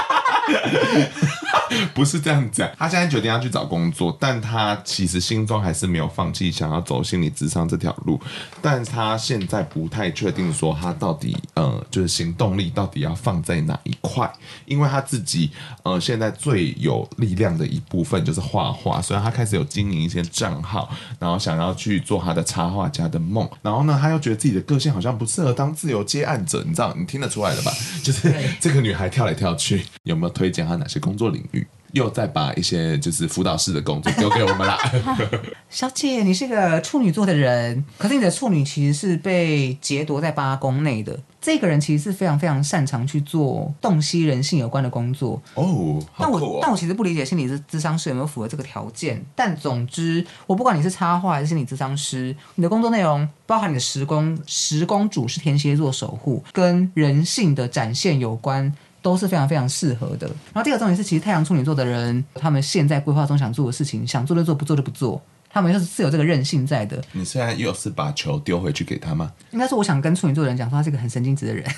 不是这样讲，他现在决定要去找工作，但他其实心中还是没有放弃想要走心理智商这条路，但他现在不太确定说他到底呃就是行动力到底要放在哪一块，因为他自己呃现在最有力量的一部分就是画画，所以他开始有经营一些账号，然后想要去做他的插画家的梦，然后呢他又觉得自己的个性好像不适合当自由接案者，你知道你听得出来的吧？就是这个女孩跳来跳去，有没有推荐他哪些工作领域？又再把一些就是辅导室的工作丢给我们啦。小姐，你是个处女座的人，可是你的处女其实是被劫夺在八宫内的。这个人其实是非常非常擅长去做洞悉人性有关的工作哦。但我但我其实不理解心理咨商师有没有符合这个条件。但总之，我不管你是插画还是心理咨商师，你的工作内容包含你的时宫时宫主是天蝎座守护，跟人性的展现有关。都是非常非常适合的。然后第二个重点是，其实太阳处女座的人，他们现在规划中想做的事情，想做就做，不做就不做，他们又是是有这个韧性在的。你现在又是把球丢回去给他吗？应该说，我想跟处女座的人讲说，他是个很神经质的人。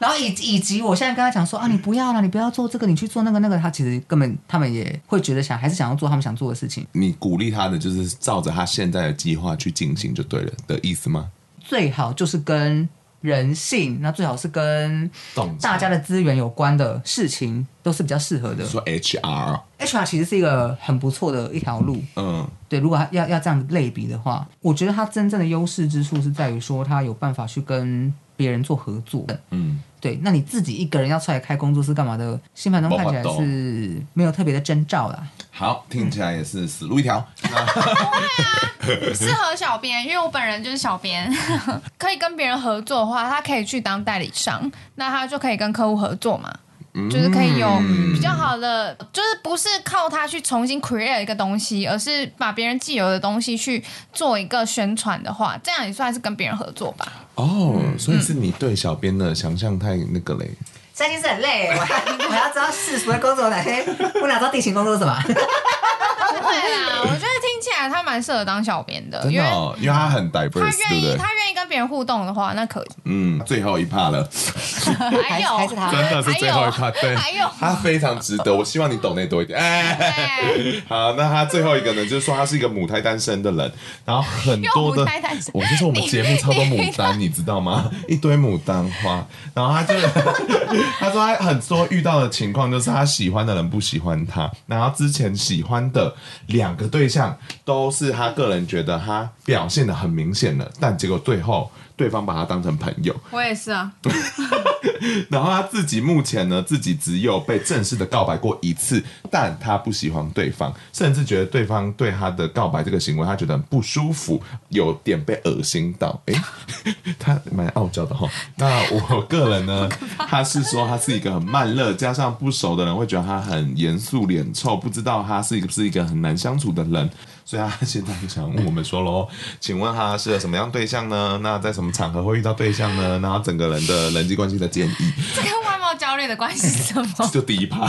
然后以以及我现在跟他讲说啊，你不要了，你不要做这个，你去做那个那个。他其实根本他们也会觉得想还是想要做他们想做的事情。你鼓励他的就是照着他现在的计划去进行就对了的意思吗？最好就是跟。人性，那最好是跟大家的资源有关的事情，都是比较适合的。说 HR，HR 其实是一个很不错的一条路。嗯，对，如果要要这样类比的话，我觉得它真正的优势之处是在于说，它有办法去跟别人做合作。嗯。对，那你自己一个人要出来开工作室干嘛的？新盘中看起来是没有特别的征兆啦。好，听起来也是死路一条。对啊，适合小编，因为我本人就是小编，可以跟别人合作的话，他可以去当代理商，那他就可以跟客户合作嘛。就是可以有比较好的，就是不是靠他去重新 create 一个东西，而是把别人既有的东西去做一个宣传的话，这样也算是跟别人合作吧。哦，所以是你对小编的想象太那个嘞。最近是很累，我要我要知道世俗的工作哪些，我哪知道地勤工作是什么。会啦，我觉得听起来他蛮适合当小编的，真的、哦，因为他很 diverse，他愿意，对对他愿意跟别人互动的话，那可以。嗯，最后一趴了，还有，还是他真的是最后一趴，对，还有，他非常值得。我希望你懂内多一点。哎，好，那他最后一个呢，就是说他是一个母胎单身的人，然后很多的，我就说我们节目超多牡丹，你知道吗？一堆牡丹花，然后他就 他说他很多遇到的情况就是他喜欢的人不喜欢他，然后之前喜欢的两个对象都是他个人觉得他表现的很明显的，但结果最后对方把他当成朋友。我也是啊。然后他自己目前呢，自己只有被正式的告白过一次，但他不喜欢对方，甚至觉得对方对他的告白这个行为，他觉得很不舒服，有点被恶心到。哎，他蛮傲娇的哈。那我个人呢，他是说他是一个很慢热，加上不熟的人会觉得他很严肃、脸臭，不知道他是一个是一个很难相处的人，所以他现在就想问我们说喽，请问他适合什么样对象呢？那在什么场合会遇到对象呢？然后整个人的人际关系的建议，这跟外貌焦虑的关系是什么？就第一趴。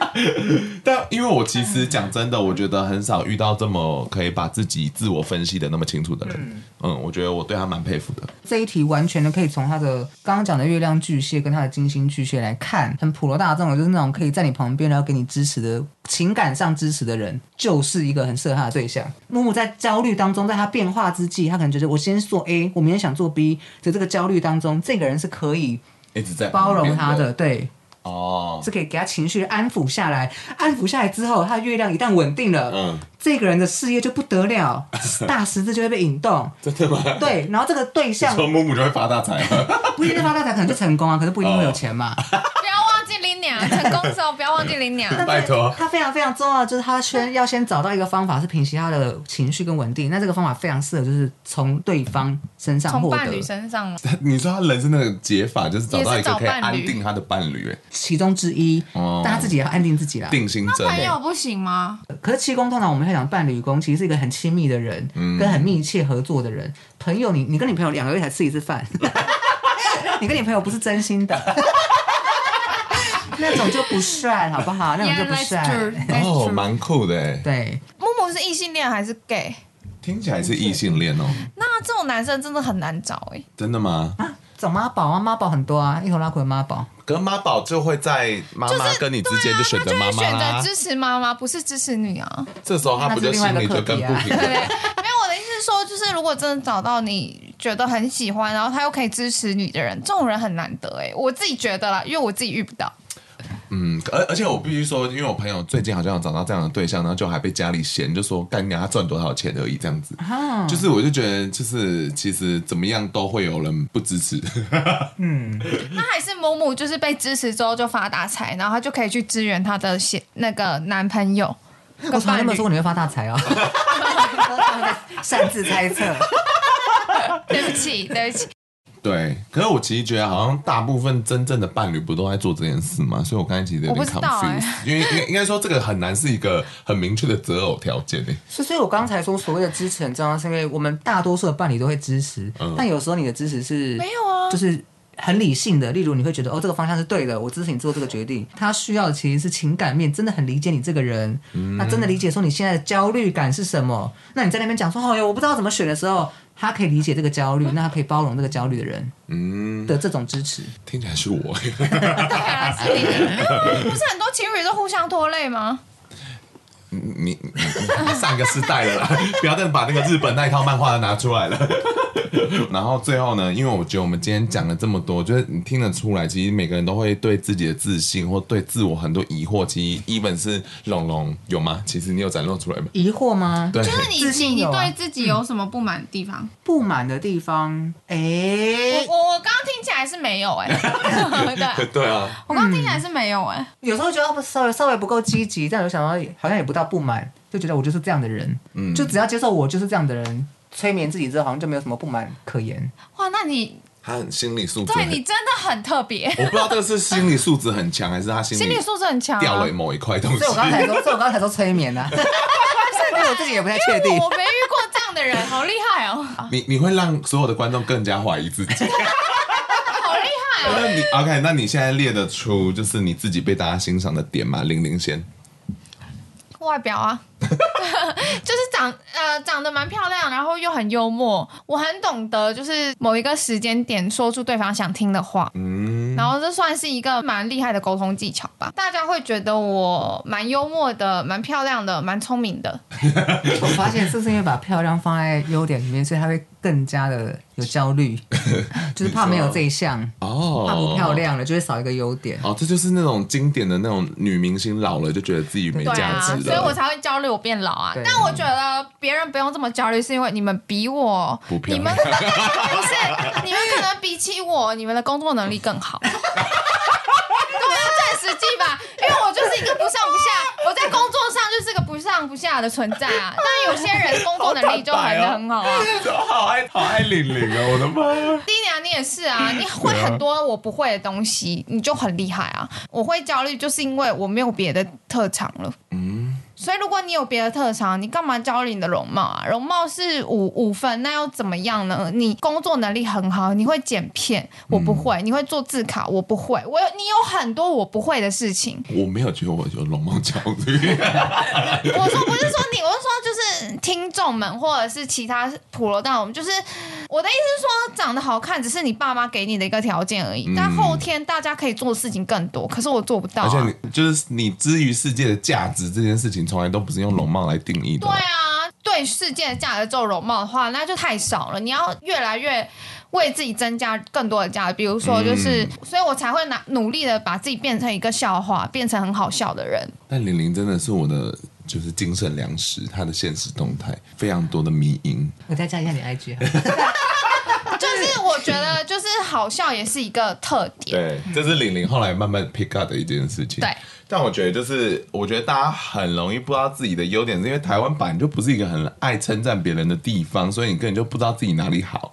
但因为我其实讲真的，我觉得很少遇到这么可以把自己自我分析的那么清楚的人。嗯，嗯，我觉得我对他蛮佩服的。这一题完全的可以从他的刚刚讲的月亮巨蟹跟他的金星巨蟹来看，很普罗大众，就是那种可以在你旁边然后给你支持的情感上支持的人，就是一个很适合他的对象。木木在焦虑当中，在他变化之际，他可能觉得我先做 A，我明天想做 B，在这个焦虑当中，这个人是可以一直在包容他的，对。哦，是可以给他情绪安抚下来，安抚下来之后，他的月亮一旦稳定了，嗯，这个人的事业就不得了，大十字就会被引动，真的吗？对，然后这个对象，说木木就会发大财，不一定发大财，可能就成功啊，可是不一定会有钱嘛。不成功之后不要忘记拎娘，拜托。他非常非常重要，就是他先要先找到一个方法是平息他的情绪跟稳定，那这个方法非常适合，就是从对方身上获得，从伴侣身上。你说他人生那个解法，就是找到一个可以安定他的伴侣，哎，其中之一。哦但他自己也要安定自己啦。定心针。那朋友不行吗？可是七宫通常我们会讲伴侣宫，其实是一个很亲密的人，嗯、跟很密切合作的人。朋友你，你你跟你朋友两个月才吃一次饭，你跟你朋友不是真心的，那种就不帅，好不好？那种就不帅。哦，蛮酷的。对，木木是异性恋还是 gay？听起来是异性恋哦。那这种男生真的很难找哎。真的吗？啊找妈宝啊，妈宝很多啊，一头拉苦的妈宝。可是妈宝就会在妈妈跟你之间就选择妈妈啦，选择支持妈妈，不是支持你啊。这时候他不就心里就更不平衡？没有，我的意思是说，就是如果真的找到你觉得很喜欢，然后他又可以支持你的人，这种人很难得哎，我自己觉得啦，因为我自己遇不到。嗯，而而且我必须说，因为我朋友最近好像有找到这样的对象，然后就还被家里嫌，就说干你他赚多少钱而已，这样子。啊、就是我就觉得，就是其实怎么样都会有人不支持。嗯，那还是某某，就是被支持之后就发大财，然后他就可以去支援他的那个男朋友。我从来没有说过你会发大财哦，擅自猜测。对不起，对不起。对，可是我其实觉得好像大部分真正的伴侣不都在做这件事吗？所以我刚才其实有点 confused，因为应应该说这个很难是一个很明确的择偶条件诶。是，所以我刚才说所谓的支持很重要，是因为我们大多数的伴侣都会支持，嗯、但有时候你的支持是没有啊，就是很理性的。例如你会觉得哦，这个方向是对的，我支持你做这个决定。他需要的其实是情感面，真的很理解你这个人，嗯、那真的理解说你现在的焦虑感是什么。那你在那边讲说哦哟，我不知道怎么选的时候。他可以理解这个焦虑，那他可以包容这个焦虑的人，嗯，的这种支持，听起来是我，对啊，是你。不是很多情侣都互相拖累吗？你你上个世代了啦，不要再把那个日本那一套漫画拿出来了。然后最后呢，因为我觉得我们今天讲了这么多，就是你听得出来，其实每个人都会对自己的自信或对自我很多疑惑。其实，even 是龙龙有吗？其实你有展露出来吗？疑惑吗？对，就是你自信，你对自己有什么不满的地方？不满的地方？哎，我我没有哎。对对啊，我刚刚听起来是没有哎。有时候觉得稍微稍微不够积极，但我想到好像也不到不满，就觉得我就是这样的人，嗯，就只要接受我就是这样的人。催眠自己之后，好像就没有什么不满可言。哇，那你他很心理素质，对你真的很特别。我不知道这个是心理素质很强，还是他心理心理素质很强，掉了某一块东西。所以我刚才说，所以我刚才说催眠呢、啊，因为我自己也不太确定。我没遇过这样的人，好厉害哦！你你会让所有的观众更加怀疑自己！那你 OK？那你现在列得出就是你自己被大家欣赏的点吗？玲玲先。外表啊，就是长呃长得蛮漂亮，然后又很幽默。我很懂得，就是某一个时间点说出对方想听的话。嗯，然后这算是一个蛮厉害的沟通技巧吧。大家会觉得我蛮幽默的，蛮漂亮的，蛮聪明的。我发现是不是因为把漂亮放在优点里面，所以他会更加的有焦虑，就是怕没有这一项哦，怕不漂亮了，就会少一个优点。哦，这就是那种经典的那种女明星老了就觉得自己没价值了，啊，所以我才会焦虑我变老啊。但我觉得别人不用这么焦虑，是因为你们比我，你们 不是你们可能比起我，你们的工作能力更好。实际吧，因为我就是一个不上不下，我在工作上就是个不上不下的存在啊。但有些人工作能力就很很好啊，好，好爱好爱玲玲啊，我的妈！第一年，你也是啊，你会很多我不会的东西，你就很厉害啊。我会焦虑，就是因为我没有别的特长了。嗯。所以，如果你有别的特长，你干嘛焦虑你的容貌啊？容貌是五五分，那又怎么样呢？你工作能力很好，你会剪片，我不会；你会做字卡，我不会。我有你有很多我不会的事情。我没有觉得我有容貌焦虑。我说不是说你，我是说就是听众们或者是其他普罗大众，就是我的意思是说，长得好看只是你爸妈给你的一个条件而已。嗯、但后天大家可以做的事情更多，可是我做不到、啊。而且你就是你之于世界的价值这件事情。从来都不是用容貌来定义的。对啊，对世界的价值只有容貌的话，那就太少了。你要越来越为自己增加更多的价值，比如说，就是，嗯、所以我才会拿努力的把自己变成一个笑话，变成很好笑的人。但玲玲真的是我的就是精神粮食，他的现实动态非常多的迷因。我再加一下你 IG。就是我觉得，就是好笑也是一个特点。对，这是玲玲后来慢慢 pick up 的一件事情。对。但我觉得，就是我觉得大家很容易不知道自己的优点，是因为台湾本来就不是一个很爱称赞别人的地方，所以你根本就不知道自己哪里好。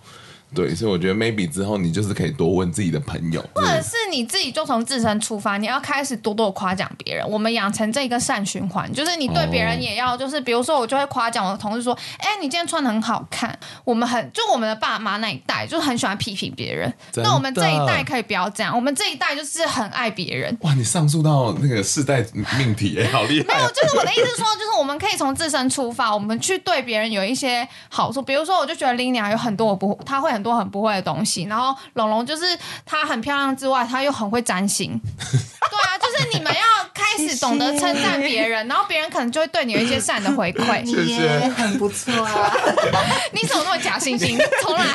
对，所以我觉得 maybe 之后你就是可以多问自己的朋友，或者是你自己就从自身出发，你要开始多多夸奖别人。我们养成这一个善循环，就是你对别人也要，就是比如说我就会夸奖我的同事说：“哎，你今天穿的很好看。”我们很就我们的爸妈那一代就是很喜欢批评别人，那我们这一代可以不要这样，我们这一代就是很爱别人。哇，你上诉到那个世代命题，哎，好厉害！没有，就是我的意思说，就是我们可以从自身出发，我们去对别人有一些好处。比如说，我就觉得 Lina 有很多我不，他会很多很不会的东西。然后龙龙就是她很漂亮之外，她又很会占星。对啊，就是你们要开始懂得称赞别人，谢谢，然后别人可能就会对你有一些善的回馈。谢谢，很不错啊！你怎么那么假惺惺？重来，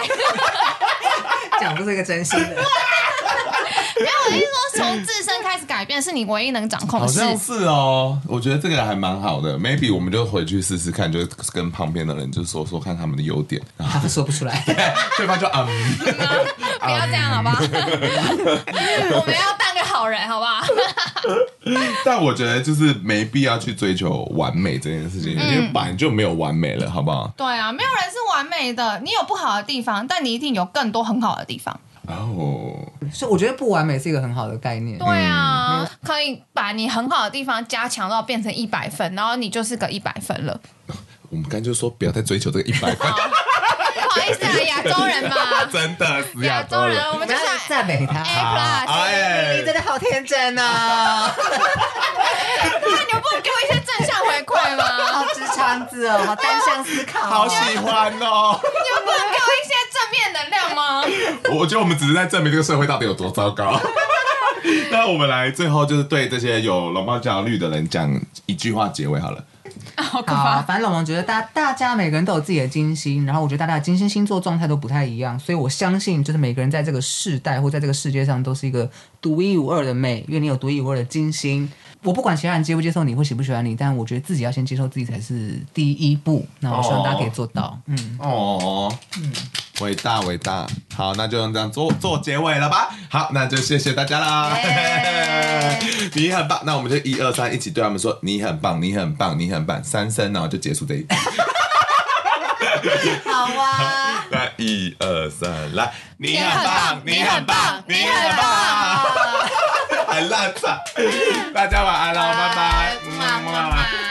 讲都是一个真心的。没有，我的意思说，从自身开始改变是你唯一能掌控的事。好像是哦，我觉得这个还蛮好的。Maybe 我们就回去试试看，就跟旁边的人就说说看他们的优点。他说不出来，对方就嗯，不要这样好不好？我们要当个好人，好不好？但我觉得就是没必要去追求完美这件事情，嗯、因为本来就没有完美了，好不好？对啊，没有人是完美的。你有不好的地方，但你一定有更多很好的地方。哦，所以我觉得不完美是一个很好的概念。对啊，嗯、可以把你很好的地方加强到变成一百分，然后你就是个一百分了。我们刚才就说不要再追求这个一百分。不好意思啊，亚洲人嘛，真的是亚洲人，我们就是赞美他。A plus，你真的好天真啊！那你们不能给我一些正向回馈吗？好直肠子哦，好单向思考，好喜欢哦。你们不能给我一些正面能量吗？我觉得我们只是在证明这个社会到底有多糟糕。那我们来最后就是对这些有容貌焦虑的人讲一句话结尾好了。好可怕！反正老王觉得大大家每个人都有自己的金星，然后我觉得大家的金星星座状态都不太一样，所以我相信就是每个人在这个世代或在这个世界上都是一个独一无二的美，因为你有独一无二的金星。我不管其他人接不接受你或喜不喜欢你，但我觉得自己要先接受自己才是第一步。那我希望大家可以做到。嗯哦，嗯，伟大伟大。好，那就用这样做做结尾了吧。好，那就谢谢大家啦。Yeah. 你很棒。那我们就一二三，一起对他们说：你很棒，你很棒，你很棒。三声，然后就结束这一集。好啊。来，一二三，来，你很棒，你很棒，你很棒。烂惨。大家晚安喽，拜拜，么么么。